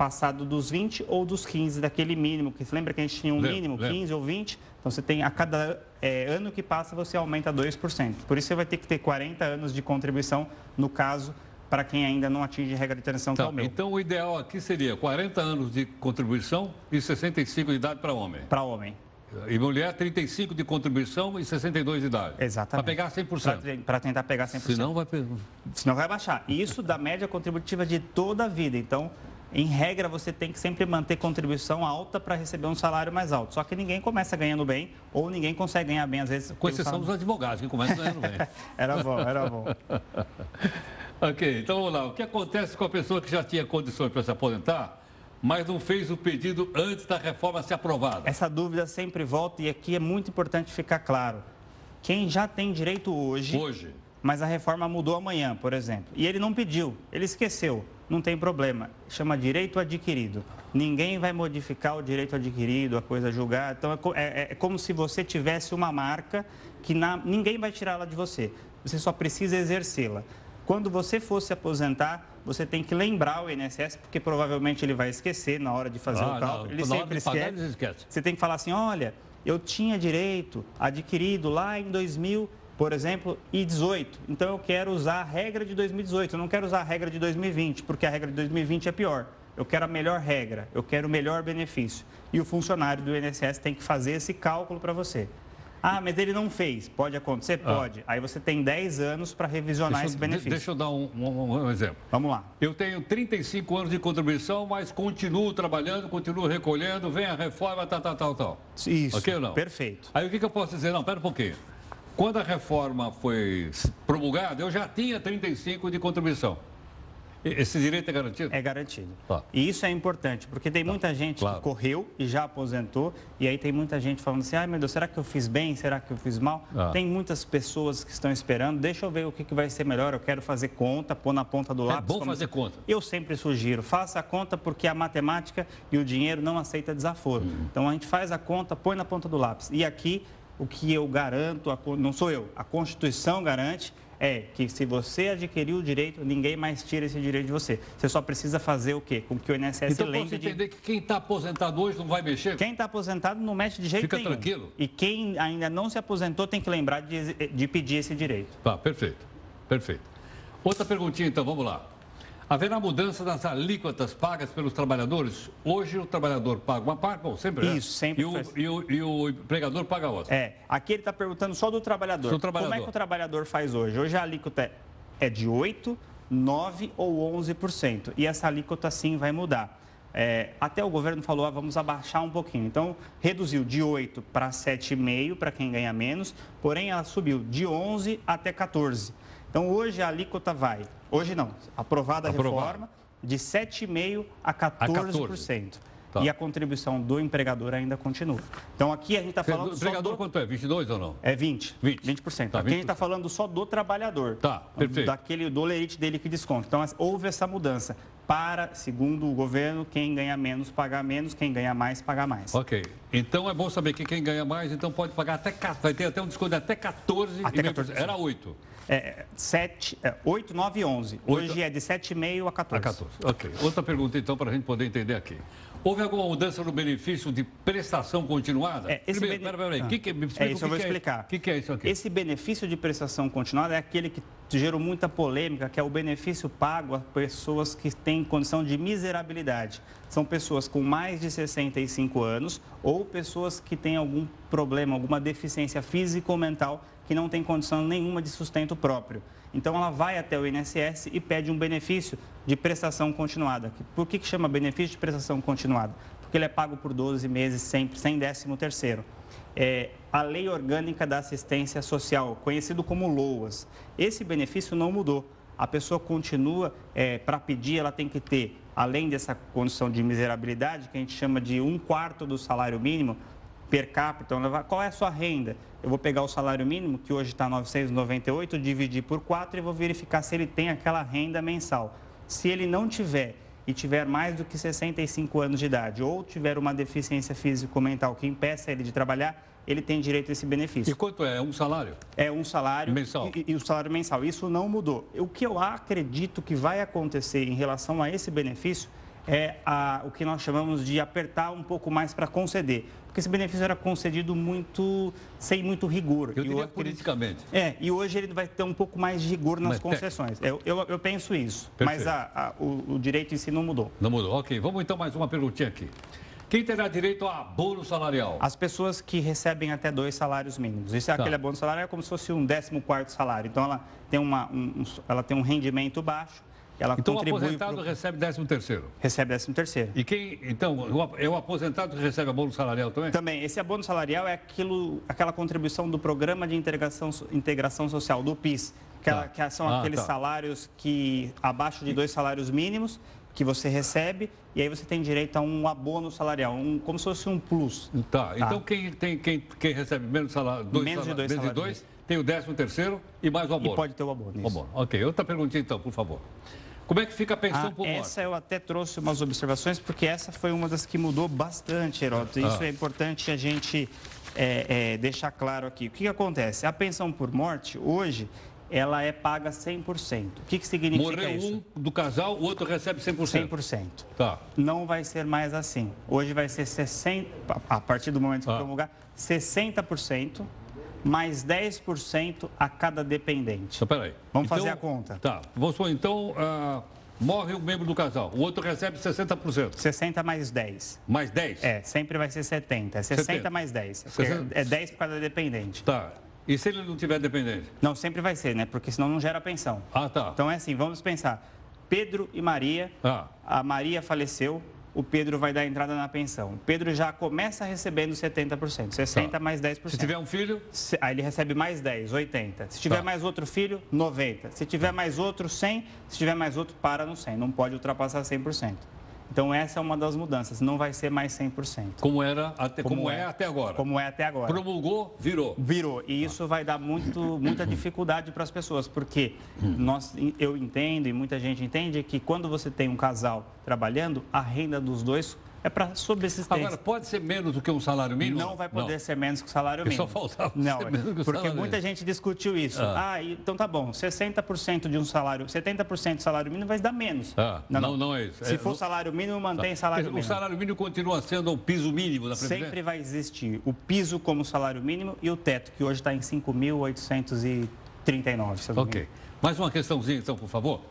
K: passado dos 20 ou dos 15 daquele mínimo. Que lembra que a gente tinha um
A: Lembro,
K: mínimo,
A: lembro.
K: 15 ou 20? Então você tem a cada é, ano que passa você aumenta 2%. Por isso você vai ter que ter 40 anos de contribuição, no caso, para quem ainda não atinge a regra de transição, que é
A: Tá,
K: o meu.
A: então, o ideal aqui seria 40 anos de contribuição e 65 de idade para homem.
K: Para homem.
A: E mulher, 35 de contribuição e 62 de idade.
K: Exatamente.
A: Para pegar 100%.
K: Para tentar pegar 100%.
A: Senão vai...
K: Senão vai baixar. E Isso da média contributiva de toda a vida. Então, em regra, você tem que sempre manter contribuição alta para receber um salário mais alto. Só que ninguém começa ganhando bem ou ninguém consegue ganhar bem, às vezes.
A: Com exceção
K: salário.
A: dos advogados, que começam ganhando bem.
K: Era bom, era bom.
A: ok, então vamos lá. O que acontece com a pessoa que já tinha condições para se aposentar, mas não fez o pedido antes da reforma ser aprovada?
K: Essa dúvida sempre volta e aqui é muito importante ficar claro. Quem já tem direito hoje,
A: Hoje.
K: mas a reforma mudou amanhã, por exemplo, e ele não pediu, ele esqueceu, não tem problema. Chama direito adquirido. Ninguém vai modificar o direito adquirido, a coisa julgar. Então é, co- é- é como se você tivesse uma marca que na- ninguém vai tirá-la de você. Você só precisa exercê-la. Quando você for se aposentar, você tem que lembrar o INSS, porque provavelmente ele vai esquecer na hora de fazer
A: Ah,
K: o cálculo.
A: não,
K: Ele
A: na
K: sempre
A: de pagar,
K: esquece.
A: eles esquecem.
K: Você tem que falar assim, olha, eu tinha direito adquirido lá em 2000, por exemplo, e 18. Então eu quero usar a regra de 2018. Eu não quero usar a regra de 2020, porque a regra de 2020 é pior. Eu quero a melhor regra, eu quero o melhor benefício. E o funcionário do INSS tem que fazer esse cálculo para você. Ah, mas ele não fez. Pode acontecer? Pode. Aí você tem 10 anos para revisionar
A: Ah. Deixa,
K: esse
A: eu-
K: benefício.
A: de- deixa eu dar um, um- um exemplo.
K: Vamos lá.
A: Eu tenho 35 anos de contribuição, mas continuo trabalhando, continuo recolhendo, vem a reforma, tal, tal, tal, tal.
K: Isso.
A: Ok ou não?
K: Perfeito.
A: Aí o que, que eu posso dizer? Não, pera um pouquinho. Quando a reforma foi promulgada, eu já tinha 35 de contribuição. Esse direito é garantido?
K: É garantido.
A: Tá.
K: E isso é importante, porque tem muita gente
A: claro.
K: que correu e já aposentou, e aí tem muita gente falando assim, ai meu Deus, será que eu fiz bem? Será que eu fiz mal?
A: Ah.
K: Tem muitas pessoas que estão esperando, deixa eu ver o que, que vai ser melhor, eu quero fazer conta, pôr na ponta do
A: É
K: lápis.
A: bom
K: como-
A: fazer conta.
K: Eu sempre sugiro, faça a conta porque a matemática e o dinheiro não aceita desaforo.
A: Uhum.
K: Então a gente faz a conta, põe na ponta do lápis. E aqui, o que eu garanto, não sou eu, a Constituição garante é que se você adquiriu o direito, ninguém mais tira esse direito de você. Você só precisa fazer o quê? Com que o INSS
A: Então posso
K: lembre de...
A: entender que quem está aposentado hoje não vai mexer?
K: Quem está aposentado não mexe de jeito
A: Fica
K: nenhum.
A: tranquilo.
K: E quem ainda não se aposentou tem que lembrar de, de pedir esse direito.
A: Tá, perfeito. Perfeito. Outra perguntinha, então, vamos lá. Haverá mudança das alíquotas pagas pelos trabalhadores? Hoje o trabalhador paga uma parte, bom, sempre é.
K: Isso, sempre
A: E o, e o, e o empregador paga outra.
K: É, aqui ele está perguntando só do trabalhador.
A: Do trabalhador.
K: Como é que o trabalhador faz hoje? Hoje a alíquota é de 8, 9 ou 11%. E essa alíquota sim vai mudar. é, até o governo falou, ah, vamos abaixar um pouquinho. Então, reduziu de 8 para 7,5 para quem ganha menos, porém ela subiu de 11 até 14. Então, hoje a alíquota vai, hoje não, aprovada a
A: Aprovado.
K: reforma, de 7,5% a 14%.
A: Tá.
K: E a contribuição do empregador ainda continua. Então, aqui a gente está falando
A: O empregador
K: do...
A: quanto é? 22 ou não?
K: É 20.
A: 20.
K: 20%.
A: Tá,
K: Aqui a gente
A: 20%.
K: está falando só do trabalhador.
A: Tá, perfeito.
K: Daquele dolerite dele que desconta. Então, houve essa mudança para, segundo o governo, quem ganha menos pagar menos, quem ganha mais pagar mais.
A: Ok. Então é bom saber que quem ganha mais, então pode pagar até... ca- Vai ter até um desconto de até 14.
K: Até
A: e meio
K: 14%.
A: por cento. Era 8.
K: É, 7, é, 8, 9 e 11.
A: Oito-
K: Hoje é de 7,5 a 14.
A: A 14. Ok. Outra pergunta, então, para a gente poder entender aqui. Houve alguma mudança no benefício de prestação continuada?
K: É, esse
A: Primeiro,
K: bene-
A: pera, pera.
K: Ah.
A: Que que, me explica
K: É isso,
A: o
K: eu vou
A: que
K: explicar.
A: O que, que é isso aqui?
K: Esse benefício de prestação continuada é aquele que gerou muita polêmica, que é o benefício pago a pessoas que têm condição de miserabilidade. São pessoas com mais de 65 anos ou pessoas que têm algum problema, alguma deficiência física ou mental que não tem condição nenhuma de sustento próprio. Então ela vai até o INSS e pede um benefício de prestação continuada. Por que, que chama benefício de prestação continuada? Porque ele é pago por 12 meses sempre, sem décimo terceiro é, a Lei Orgânica da Assistência Social, conhecido como LOAS. Esse benefício não mudou. A pessoa continua, para pedir, ela tem que ter, além dessa condição de miserabilidade, que a gente chama de um quarto do salário mínimo per capita, então, qual é a sua renda? Eu vou pegar o salário mínimo, que hoje está 998, dividir por 4 e vou verificar se ele tem aquela renda mensal. Se ele não tiver e tiver mais do que 65 anos de idade ou tiver uma deficiência físico-mental que impeça ele de trabalhar, ele tem direito a esse benefício.
A: E quanto é? É um salário?
K: É um salário
A: Mensal.
K: E, e o salário mensal. Isso não mudou. O que eu acredito que vai acontecer em relação a esse benefício é a- o que nós chamamos de apertar um pouco mais para conceder. Porque esse benefício era concedido muito, sem muito rigor.
A: Eu
K: E acredito-
A: politicamente.
K: é, e hoje ele vai ter um pouco mais de rigor nas
A: técnico.
K: concessões. Eu, eu, eu penso isso.
A: Perfeito.
K: Mas a- a- o, o direito em si não mudou.
A: Não mudou. Ok. Vamos então mais uma perguntinha aqui. Quem terá direito a bônus salarial?
K: As pessoas que recebem até dois salários mínimos. Isso é
A: Tá.
K: aquele abono salarial, é como se fosse um 14 quarto salário. Então, ela tem, uma, um, um- ela tem um rendimento baixo, ela
A: Então o aposentado
K: pro-
A: recebe 13 terceiro.
K: Recebe 13 terceiro.
A: E quem, então, é o aposentado que recebe a bônus salarial também?
K: Também, esse abono salarial é aquilo, aquela contribuição do Programa de Integração, Integração Social, do PIS, que, ela- que são
A: Ah,
K: aqueles
A: tá.
K: salários que, abaixo de dois salários mínimos, que você recebe, e aí você tem direito a um abono salarial, um, como se fosse um plus.
A: Tá, então quem, tem, quem, quem recebe menos salário, dois
K: Menos de
A: salários-
K: dois
A: menos de dois, tem o 13 terceiro e mais o abono.
K: E pode ter o abono,
A: O abono. Ok, outra perguntinha então, por favor. Como é que fica a pensão
K: Ah,
A: por morte?
K: essa eu até trouxe umas observações, porque essa foi uma das que mudou bastante, Heródoto. Isso
A: Ah.
K: é importante a gente é, é, deixar claro aqui. O que, que acontece? A pensão por morte, hoje, ela é paga 100%. O que, que significa
A: Morreu
K: isso?
A: um do casal, o outro recebe 100%.
K: 100%.
A: Tá.
K: Não vai ser mais assim. Hoje vai ser 60%, a partir do momento que
A: Ah.
K: promulgar, 60% mais 10% a cada dependente.
A: Então, peraí.
K: Vamos
A: Então,
K: fazer a conta.
A: Tá. Vamos supor, então, ah, morre um membro do casal, o outro recebe 60%.
K: 60 mais 10.
A: Mais 10?
K: É, sempre vai ser 70. É 60
A: 70.
K: mais 10. Porque
A: 60.
K: É 10 por cada dependente.
A: Tá. E se ele não tiver dependente?
K: Não, sempre vai ser, né? Porque senão não gera pensão.
A: Ah, tá.
K: Então é assim, vamos pensar. Pedro e Maria,
A: Ah.
K: a Maria faleceu, o Pedro vai dar entrada na pensão. O Pedro já começa recebendo 70%, 60
A: Tá.
K: mais 10%.
A: Se tiver um filho,
K: Se- Aí ele recebe mais 10, 80. Se tiver
A: Tá.
K: mais outro filho, 90. Se tiver mais outro, 100. Se tiver mais outro, para no 100. Não pode ultrapassar 100%. Então essa é uma das mudanças. Não vai ser mais 100%.
A: como era até, como, é, até agora.
K: Como é até agora.
A: Promulgou, virou.
K: Virou. E isso vai dar muito, muita dificuldade para as pessoas, porque nós, eu entendo e muita gente entende que quando você tem um casal trabalhando, a renda dos dois é para subsistência.
A: Agora, pode ser menos do que um salário mínimo?
K: Não vai poder ser menos que o salário
A: Porque só
K: mínimo.
A: faltava
K: Não,
A: ser menos que o
K: porque muita
A: mínimo.
K: gente discutiu isso.
A: Ah.
K: Ah, então tá bom, 60% de um salário, 70% do salário mínimo vai dar menos.
A: Ah, não, não é isso.
K: Se
A: É,
K: for
A: não-
K: salário mínimo, mantém
A: Tá.
K: salário
A: o
K: mínimo.
A: salário mínimo continua sendo o piso mínimo da Previdência?
K: Sempre vai existir o piso como salário mínimo e o teto, que hoje está em 5.839. se eu não me
A: Ok. Mais uma questãozinha, então, por favor.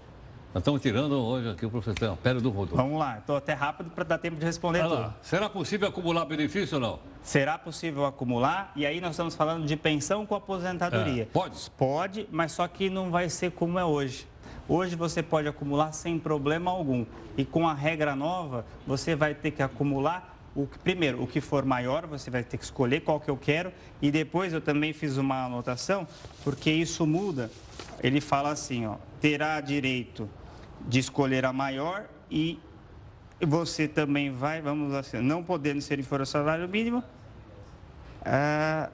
A: Nós estamos tirando hoje aqui o professor Pérez do Rodolfo.
K: Vamos lá, estou até rápido para dar tempo de responder
A: Olha
K: tudo.
A: lá. Será possível acumular benefício ou não?
K: Será possível acumular? E aí nós estamos falando de pensão com aposentadoria.
A: É, pode?
K: Pode, mas só que não vai ser como é hoje. Hoje você pode acumular sem problema algum. E com a regra nova, você vai ter que acumular o primeiro, o que for maior, você vai ter que escolher qual que eu quero. E depois eu também fiz uma anotação, porque isso muda. Ele fala assim, ó, terá direito de escolher a maior e você também vai, vamos assim, não podendo ser inferior ao salário mínimo. Ah,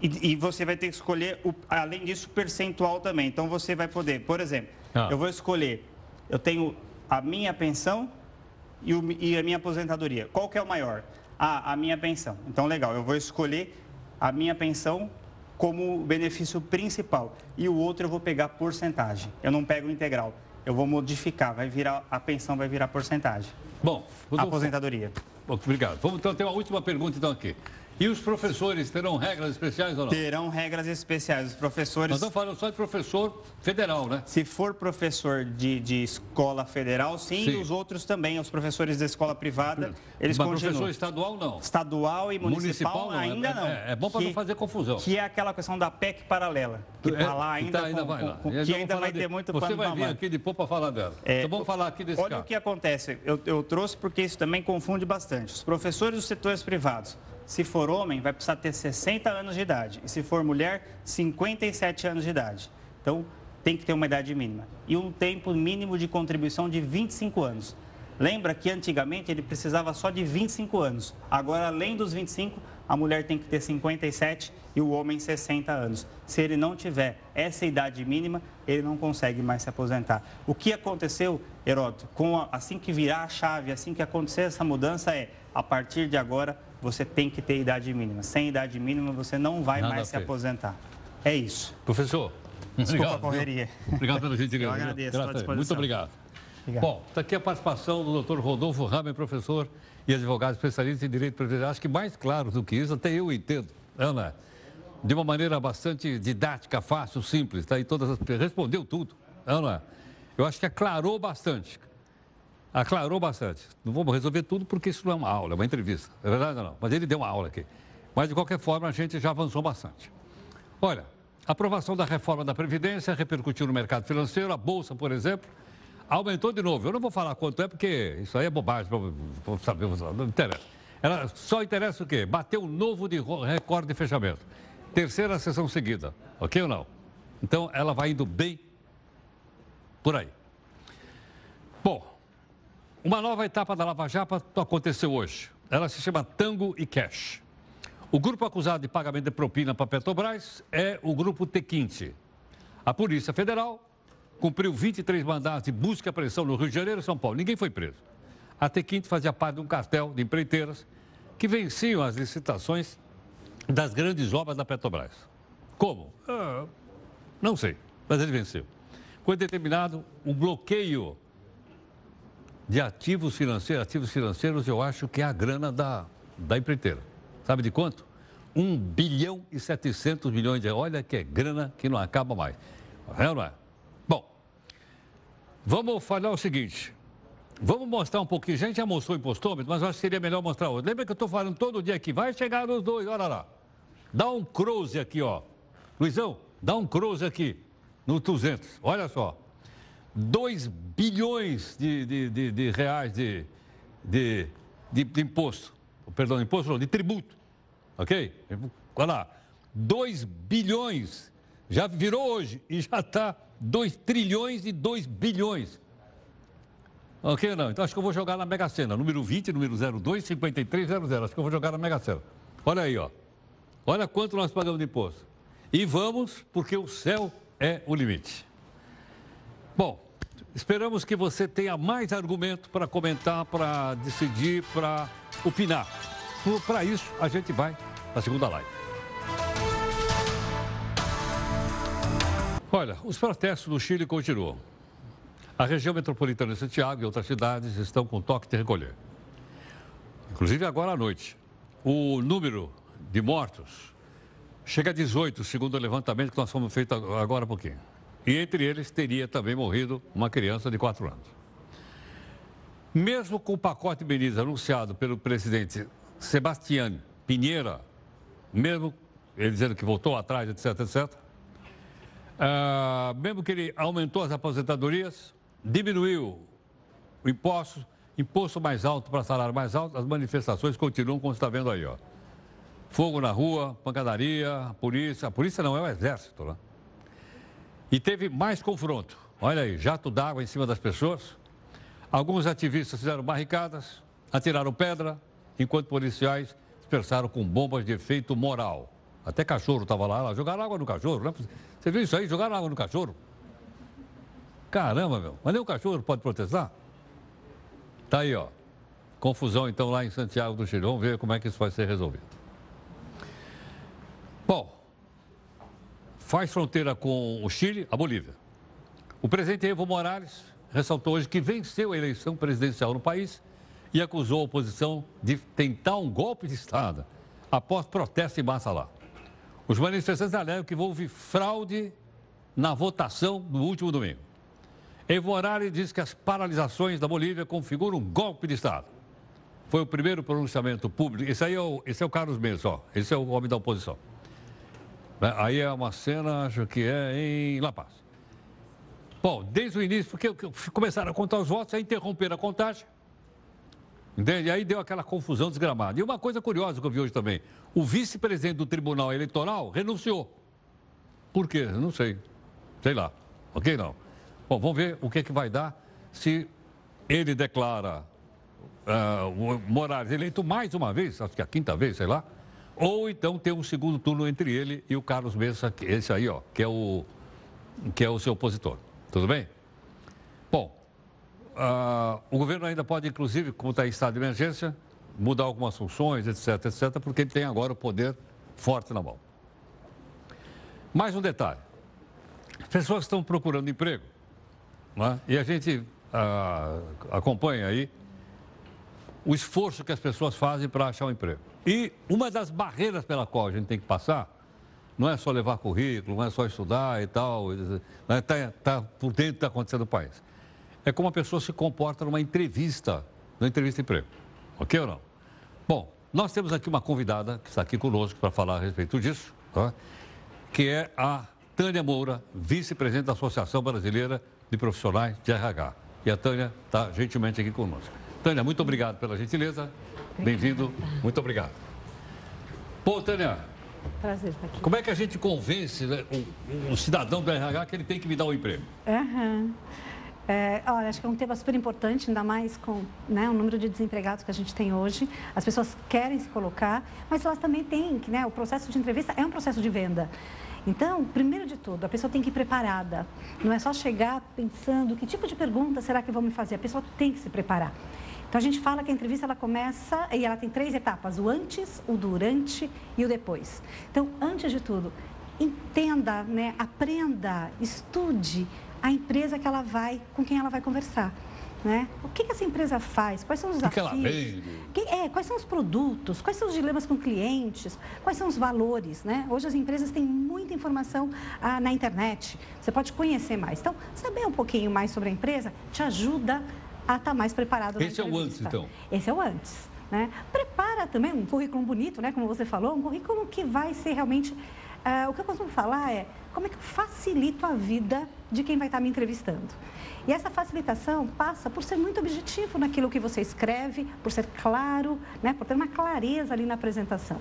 K: e, e, você vai ter que escolher, o, além disso, percentual também. Então você vai poder, por exemplo, ah. eu vou escolher, eu tenho a minha pensão e, o, e, a minha aposentadoria. Qual que é o maior? Ah, a minha pensão. Então, legal, eu vou escolher a minha pensão como benefício principal. E o outro eu vou pegar porcentagem. Eu não pego integral. Eu vou modificar, vai virar, a pensão vai virar porcentagem.
A: Bom,
K: aposentadoria.
A: Bom, obrigado. Vamos então ter uma última pergunta então aqui. E os professores terão regras especiais ou não?
K: Terão regras especiais. Os professores. Nós
A: estamos falando só de professor federal, né?
K: Se for professor de, de escola federal, sim, sim. e os outros também, os professores da escola privada, eles
A: Mas continuam. professor estadual, não?
K: Estadual e municipal, municipal não, ainda
A: é,
K: não.
A: É, é bom para não fazer confusão.
K: Que é aquela questão da PEC paralela, que está é, lá ainda, tá, ainda com, vai lá. Com, que ainda vai de, ter muito
A: Você vai vir aqui depois para falar dela. É, então vamos falar aqui desse
K: Olha o que acontece. Eu, eu trouxe porque isso também confunde bastante. Os professores dos setores privados se for homem, vai precisar ter 60 anos de idade. E se for mulher, 57 anos de idade. Então, tem que ter uma idade mínima. E um tempo mínimo de contribuição de 25 anos. Lembra que antigamente ele precisava só de 25 anos. Agora, além dos 25, a mulher tem que ter 57 e o homem 60 anos. Se ele não tiver essa idade mínima, ele não consegue mais se aposentar. O que aconteceu, Heródoto, com a, assim que virar a chave, assim que acontecer essa mudança é, a partir de agora, você tem que ter idade mínima. Sem idade mínima, você não vai Nada mais se aposentar. É isso.
A: Professor,
K: Desculpa obrigado, a correria.
A: Obrigado pela gentileza.
K: Eu agradeço.
A: Muito obrigado. obrigado. Bom, está aqui a participação do doutor Rodolfo Ramen, professor e advogado especialista em direito previdenciário. Acho que mais claro do que isso, até eu entendo, Ana, de uma maneira bastante didática, fácil, simples. Está aí todas as... Respondeu tudo, Ana. Eu acho que aclarou bastante aclarou bastante. Não vamos resolver tudo porque isso não é uma aula, é uma entrevista. É verdade ou não? Mas ele deu uma aula aqui. Mas, de qualquer forma, a gente já avançou bastante. Olha, a aprovação da reforma da Previdência repercutiu no mercado financeiro. A Bolsa, por exemplo, aumentou de novo. Eu não vou falar quanto é, porque isso aí é bobagem, vou saber, não interessa. Ela só interessa o quê? Bateu um novo de recorde de fechamento. Terceira sessão seguida, ok ou não? Então, ela vai indo bem por aí. Bom, uma nova etapa da Lava Jato aconteceu hoje. Ela se chama Tango e Cash. O grupo acusado de pagamento de propina para Petrobras é o grupo T15. A Polícia Federal cumpriu 23 mandatos de busca e apreensão no Rio de Janeiro e São Paulo. Ninguém foi preso. A T15 fazia parte de um cartel de empreiteiras que venciam as licitações das grandes obras da Petrobras. Como? Ah, não sei, mas ele venceu. Foi determinado um bloqueio de ativos financeiros. Ativos financeiros, eu acho que é a grana da, da empreiteira. Sabe de quanto? 1 bilhão e 700 milhões de Olha que é grana que não acaba mais. É ou não é? Bom, vamos falar o seguinte. Vamos mostrar um pouquinho. A gente já mostrou o impostômetro, mas eu acho que seria melhor mostrar outro. Lembra que eu estou falando todo dia aqui? Vai chegar nos dois, olha lá. Dá um close aqui, ó. Luizão, dá um close aqui no 200. Olha só. 2 bilhões de, de, de, de reais de, de, de, imposto. Perdão, imposto não, de tributo. Ok? Olha lá. 2 bilhões. Já virou hoje e já está 2 trilhões e 2 bilhões. Ok ou não? Então acho que eu vou jogar na Mega Sena. Número 20, número 02, 5300. Acho que eu vou jogar na Mega Sena. Olha aí, ó. Olha quanto nós pagamos de imposto. E vamos, porque o céu é o limite. Bom, esperamos que você tenha mais argumento para comentar, para decidir, para opinar. Para isso, a gente vai na segunda live. Olha, os protestos no Chile continuam. A região metropolitana de Santiago e outras cidades estão com toque de recolher. Inclusive agora à noite. O número de mortos chega a 18, segundo o levantamento que nós fomos feito agora há pouquinho. E entre eles teria também morrido uma criança de 4 anos. Mesmo com o pacote medidas anunciado pelo presidente Sebastião Pinheira, mesmo ele dizendo que voltou atrás, etc, etc, Ah, mesmo que ele aumentou as aposentadorias, diminuiu o imposto, imposto mais alto para salário mais alto, as manifestações continuam como você está vendo aí, ó. Fogo na rua, pancadaria, polícia. A polícia não é o exército, né? E teve mais confronto. Olha aí, jato d'água em cima das pessoas. Alguns ativistas fizeram barricadas, atiraram pedra, enquanto policiais dispersaram com bombas de efeito moral. Até cachorro estava lá, jogaram água no cachorro. Né? Você viu isso aí? Jogaram água no cachorro. Caramba, meu. Mas nem o cachorro pode protestar? Tá aí, ó. Confusão, então, lá em Santiago do Chile. Vamos ver como é que isso vai ser resolvido. Bom, faz fronteira com o Chile, a Bolívia. O presidente Evo Morales ressaltou hoje que venceu a eleição presidencial no país e acusou a oposição de tentar um golpe de Estado após protesto em massa lá. Os manifestantes alegam que houve fraude na votação do último domingo. Evo Morales diz que as paralisações da Bolívia configuram um golpe de Estado. Foi o primeiro pronunciamento público. Esse aí é o, esse é o Carlos Mendes, ó. Esse é o homem da oposição. Né? Aí é uma cena, acho que é em La Paz. Bom, desde o início, porque começaram a contar os votos, aí interromperam a contagem. Entende? E aí deu aquela confusão desgramada. E uma coisa curiosa que eu vi hoje também: o vice-presidente do Tribunal Eleitoral renunciou. Por quê? Não sei. Sei lá. Ok, não. Bom, vamos ver o que, que vai dar se ele declara uh, o Moraes eleito mais uma vez, acho que é a quinta vez, sei lá, ou então tem um segundo turno entre ele e o Carlos Mesa, esse aí, ó, que é o, que é o seu opositor. Tudo bem? Bom, Uh, o governo ainda pode, inclusive, como está em estado de emergência, mudar algumas funções, etc, etc, porque ele tem agora o poder forte na mão. Mais um detalhe. As pessoas estão procurando emprego, é? e a gente uh, acompanha aí o esforço que as pessoas fazem para achar um emprego. E uma das barreiras pela qual a gente tem que passar não é só levar currículo, não é só estudar e tal, está tá, tá por dentro que está acontecendo no país é como a pessoa se comporta numa entrevista, numa entrevista de emprego. Ok ou não? Bom, nós temos aqui uma convidada que está aqui conosco para falar a respeito disso, tá? que é a Tânia Moura, vice-presidente da Associação Brasileira de Profissionais de RH. E a Tânia está gentilmente aqui conosco. Tânia, muito obrigado pela gentileza. Bem-vindo. Muito obrigado. Pô, Tânia.
L: Prazer estar aqui.
A: Como é que a gente convence né, o, o, cidadão do RH que ele tem que me dar um emprego?
L: Uhum. É, olha, acho que é um tema super importante, ainda mais com né, o número de desempregados que a gente tem hoje. As pessoas querem se colocar, mas elas também têm que, né, o processo de entrevista é um processo de venda. Então, primeiro de tudo, a pessoa tem que ir preparada. Não é só chegar pensando que tipo de pergunta será que vão me fazer. A pessoa tem que se preparar. Então, a gente fala que a entrevista ela começa e ela tem três etapas: o antes, o durante e o depois. Então, antes de tudo, entenda, né, aprenda, estude a empresa que ela vai, com quem ela vai conversar. Né? O que, que essa empresa faz? Quais são os desafios?
A: Que, ela vende?
L: Que, é, quais são os produtos? Quais são os dilemas com clientes? Quais são os valores? Né? Hoje as empresas têm muita informação ah, na internet. Você pode conhecer mais. Então, saber um pouquinho mais sobre a empresa te ajuda a estar tá mais preparado
A: Esse é o antes, então?
L: Esse é o antes. Né? Prepara também um currículo bonito, né? como você falou, um currículo que vai ser realmente... Ah, o que eu costumo falar é como é que eu facilito a vida de quem vai estar me entrevistando. E essa facilitação passa por ser muito objetivo naquilo que você escreve, por ser claro, né, por ter uma clareza ali na apresentação.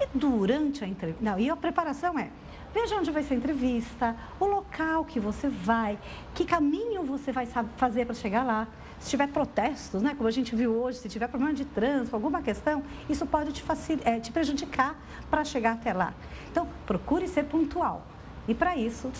L: E durante a entrevista, não, e a preparação é, veja onde vai ser a entrevista, o local que você vai, que caminho você vai fazer para chegar lá. Se tiver protestos, né, como a gente viu hoje, se tiver problema de trânsito, alguma questão, isso pode te, é, te prejudicar para chegar até lá. Então, procure ser pontual. E para isso,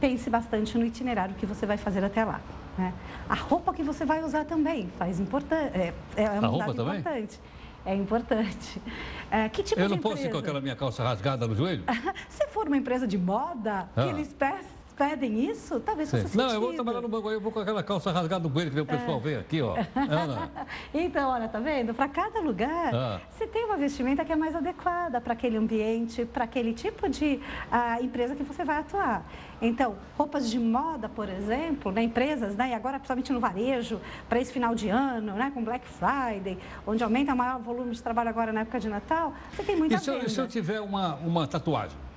L: pense bastante no itinerário que você vai fazer até lá. Né? A roupa que você vai usar também faz importante, é, é um dado importante. É importante. É, que tipo
A: Eu não
L: de
A: posso ir com aquela minha calça rasgada no joelho?
L: Se for uma empresa de moda, ah. que eles peçam pedem isso, talvez Sim.
A: você Não, eu vou trabalhar no banco aí, eu vou com aquela calça rasgada no banheiro que o pessoal é. vê aqui, ó. Ana.
L: então, olha, tá vendo? Para cada lugar, ah. você tem uma vestimenta que é mais adequada para aquele ambiente, para aquele tipo de uh, empresa que você vai atuar. Então, roupas de moda, por exemplo, né, empresas, né, e agora principalmente no varejo, para esse final de ano, né, com Black Friday, onde aumenta o maior volume de trabalho agora na época de Natal, você tem muita
A: e se eu, se eu tiver uma, uma tatuagem?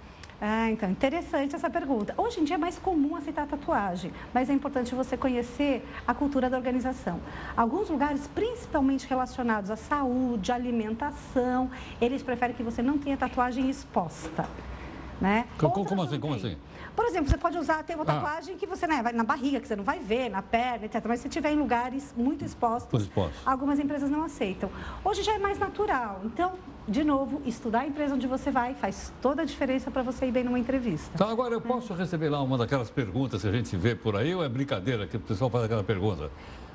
L: Ah, então, interessante essa pergunta. Hoje em dia é mais comum aceitar tatuagem, mas é importante você conhecer a cultura da organização. Alguns lugares, principalmente relacionados à saúde, alimentação, eles preferem que você não tenha tatuagem exposta. Né?
A: Como, como assim? Como assim?
L: Por exemplo, você pode usar, ter uma ah. tatuagem ah. que você né, vai na barriga, que você não vai ver, na perna, etc. Mas se tiver em lugares muito expostos, expostos, algumas empresas não aceitam. Hoje já é mais natural. Então, de novo, estudar a empresa onde você vai faz toda a diferença para você ir bem numa entrevista.
A: Então, agora eu posso receber lá uma daquelas perguntas que a gente vê por aí ou é brincadeira que o pessoal faz aquela pergunta?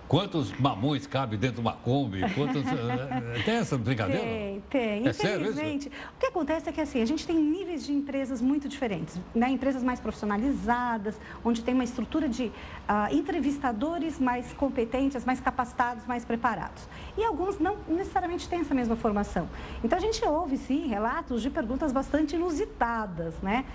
A: Quantos mamões cabe dentro de uma Kombi? Quantos, eh, eh, tem essa brincadeira?
L: Tem, tem. É Infelizmente, o que acontece é que assim, a gente tem níveis de empresas muito diferentes. Né? Empresas mais profissionalizadas, onde tem uma estrutura de uh, entrevistadores mais competentes, mais capacitados, mais preparados. E alguns não necessariamente têm essa mesma formação. Então, a gente ouve, sim, relatos de perguntas bastante inusitadas, né?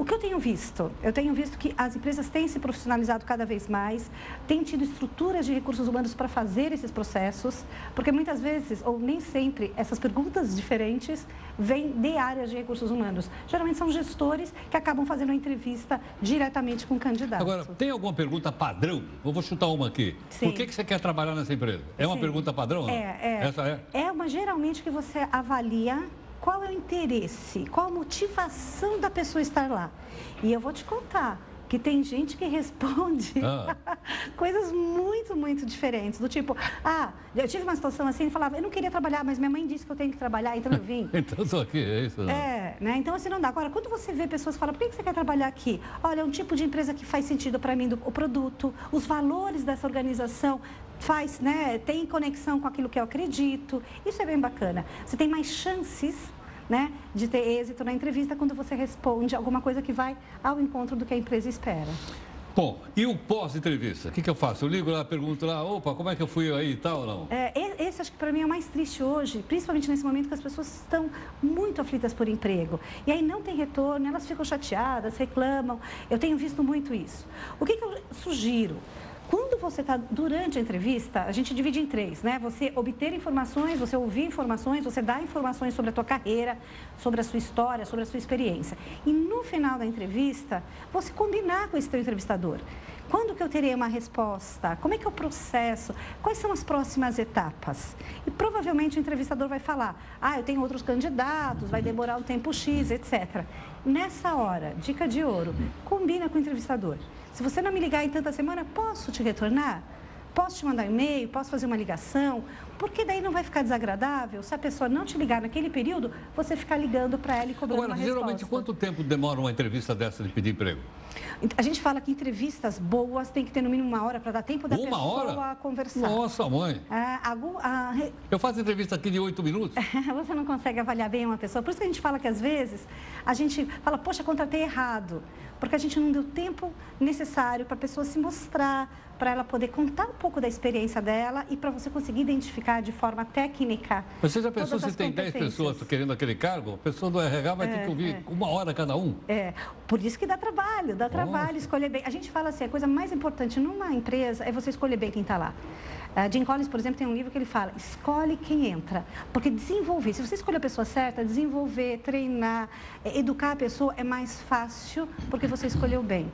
L: O que eu tenho visto? Eu tenho visto que as empresas têm se profissionalizado cada vez mais, têm tido estruturas de recursos humanos para fazer esses processos, porque muitas vezes, ou nem sempre, essas perguntas diferentes vêm de áreas de recursos humanos. Geralmente são gestores que acabam fazendo a entrevista diretamente com o candidato.
A: Agora, tem alguma pergunta padrão? Eu vou chutar uma aqui. Sim. Por que, que você quer trabalhar nessa empresa? É uma Sim. pergunta padrão?
L: É, é. Essa é? É uma geralmente que você avalia qual é o interesse, qual a motivação da pessoa estar lá. E eu vou te contar que tem gente que responde ah. coisas muito, muito diferentes. Do tipo, ah, eu tive uma situação assim, ele falava, eu não queria trabalhar, mas minha mãe disse que eu tenho que trabalhar, então eu vim.
A: então estou aqui, é isso? Não.
L: É, né? Então assim não dá. Agora, quando você vê pessoas falam, por que você quer trabalhar aqui? Olha, é um tipo de empresa que faz sentido para mim, do, o produto, os valores dessa organização, faz, né, tem conexão com aquilo que eu acredito. Isso é bem bacana. Você tem mais chances né, de ter êxito na entrevista quando você responde alguma coisa que vai ao encontro do que a empresa espera.
A: Bom, e o pós-entrevista? O que, que, eu faço? Eu ligo lá, pergunto lá, opa, como é que eu fui aí e tal ou não?
L: É, esse acho que para mim é o mais triste hoje, principalmente nesse momento que as pessoas estão muito aflitas por emprego. E aí não tem retorno, elas ficam chateadas, reclamam. Eu tenho visto muito isso. O que, que eu sugiro? Quando você está durante a entrevista, a gente divide em três, né? Você obter informações, você ouvir informações, você dar informações sobre a tua carreira, sobre a sua história, sobre a sua experiência. E no final da entrevista, você combinar com esse teu entrevistador. Quando que eu terei uma resposta? Como é que é o processo? Quais são as próximas etapas? E provavelmente o entrevistador vai falar: ah, eu tenho outros candidatos, vai demorar o tempo X, etc. Nessa hora, dica de ouro, combina com o entrevistador. Se você não me ligar em tanta semana, posso te retornar? Posso te mandar e-mail? Posso fazer uma ligação? Porque daí não vai ficar desagradável se a pessoa não te ligar naquele período, você ficar ligando para ela e cobrando
A: Agora,
L: uma
A: geralmente, quanto tempo demora uma entrevista dessa de pedir emprego?
L: A gente fala que entrevistas boas tem que ter no mínimo uma hora para dar tempo da uma pessoa hora? conversar.
A: Nossa, mãe.
L: Ah, algum, ah,
A: Eu faço entrevista aqui de oito minutos.
L: você não consegue avaliar bem uma pessoa. Por isso que a gente fala que às vezes a gente fala, poxa, contratei errado porque a gente não deu tempo necessário para a pessoa se mostrar, para ela poder contar um pouco da experiência dela e para você conseguir identificar de forma técnica.
A: Você já pensou se tem 10 pessoas querendo aquele cargo? A pessoa do RH vai é, ter que ouvir é. uma hora cada um?
L: É, por isso que dá trabalho, dá trabalho Nossa. escolher bem. A gente fala assim, a coisa mais importante numa empresa é você escolher bem quem está lá. Uh, Jim Collins, por exemplo, tem um livro que ele fala: escolhe quem entra. Porque desenvolver, se você escolher a pessoa certa, desenvolver, treinar, educar a pessoa é mais fácil porque você escolheu bem.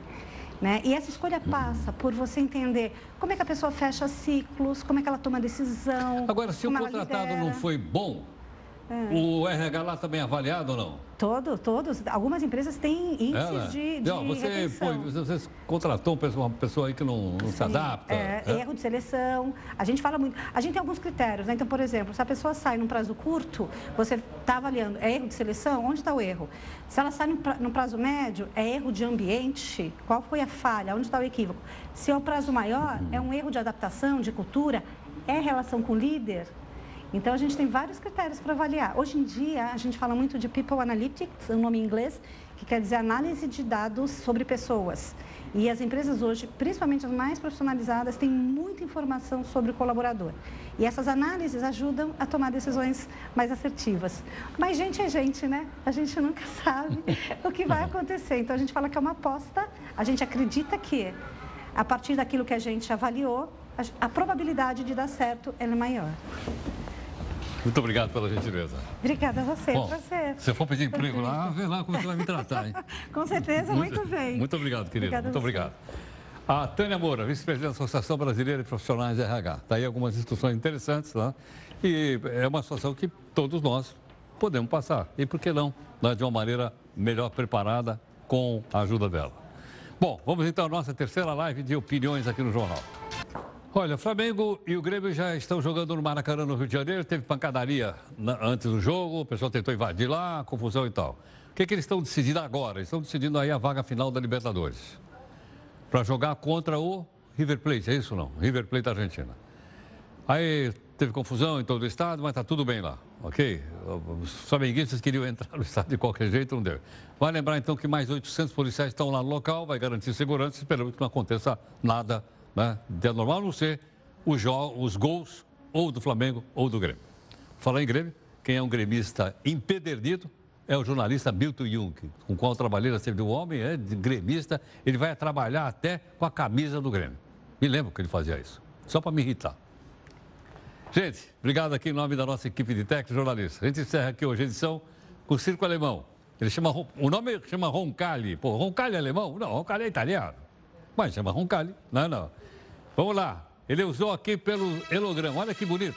L: Né? E essa escolha passa por você entender como é que a pessoa fecha ciclos, como é que ela toma decisão.
A: Agora, se o contratado não foi bom, é. O RH lá também é avaliado ou não?
L: Todo, todos. Algumas empresas têm índices é, né? de, de não,
A: você, você contratou uma pessoa, aí que não, não se adapta.
L: É, é, erro de seleção. A gente fala muito. A gente tem alguns critérios, né? Então, por exemplo, se a pessoa sai num prazo curto, você está avaliando, é erro de seleção? Onde está o erro? Se ela sai num prazo médio, é erro de ambiente? Qual foi a falha? Onde está o equívoco? Se é o prazo maior, é um erro de adaptação, de cultura? É relação com o líder? Então, a gente tem vários critérios para avaliar. Hoje em dia, a gente fala muito de People Analytics, um nome em inglês, que quer dizer análise de dados sobre pessoas. E as empresas hoje, principalmente as mais profissionalizadas, têm muita informação sobre o colaborador. E essas análises ajudam a tomar decisões mais assertivas. Mas gente é gente, né? A gente nunca sabe o que vai acontecer. Então a gente fala que é uma aposta, a gente acredita que a partir daquilo que a gente avaliou, a, probabilidade de dar certo é maior.
A: Muito obrigado pela gentileza.
L: Obrigada a você,
A: Bom,
L: prazer.
A: Se for pedir emprego lá, vê lá como você vai me tratar, hein?
L: Com certeza, muito, bem.
A: Muito obrigado, querido.
L: Obrigada
A: muito obrigado. A Tânia Moura, vice-presidente da Associação Brasileira de Profissionais de RH. Está aí algumas instruções interessantes lá. E é uma situação que todos nós podemos passar. E por que não? Né, De uma maneira melhor preparada com a ajuda dela. Bom, vamos então à nossa terceira live de opiniões aqui no Jornal. Olha, o Flamengo e o Grêmio já estão jogando no Maracanã, no Rio de Janeiro. Teve pancadaria na- antes do jogo, o pessoal tentou invadir lá, confusão e tal. O que, que eles estão decidindo agora? Eles estão decidindo aí a vaga final da Libertadores. Para jogar contra o River Plate, é isso não? River Plate da Argentina. Aí teve confusão em todo o estado, mas está tudo bem lá, ok? Os flamenguistas queriam entrar no estado de qualquer jeito, não deu. Vai lembrar então que mais 800 policiais estão lá no local, vai garantir segurança, esperamos que não aconteça nada né, de anormal, a não ser os, os gols ou do Flamengo ou do Grêmio. Falar em Grêmio, quem é um gremista empedernido é o jornalista Milton Jung, com o qual eu trabalhei na do Homem, é gremista, ele vai trabalhar até com a camisa do Grêmio. Me lembro que ele fazia isso, só para me irritar. Gente, obrigado aqui em nome da nossa equipe de técnicos jornalistas. A gente encerra aqui hoje a edição com o Circo Alemão. Ele chama, o nome chama Roncalli. Pô, Roncalli é alemão? Não, Roncalli é italiano. Mas chama Roncalli. Não, não. Vamos lá. Ele usou aqui pelo helograma. Olha que bonito.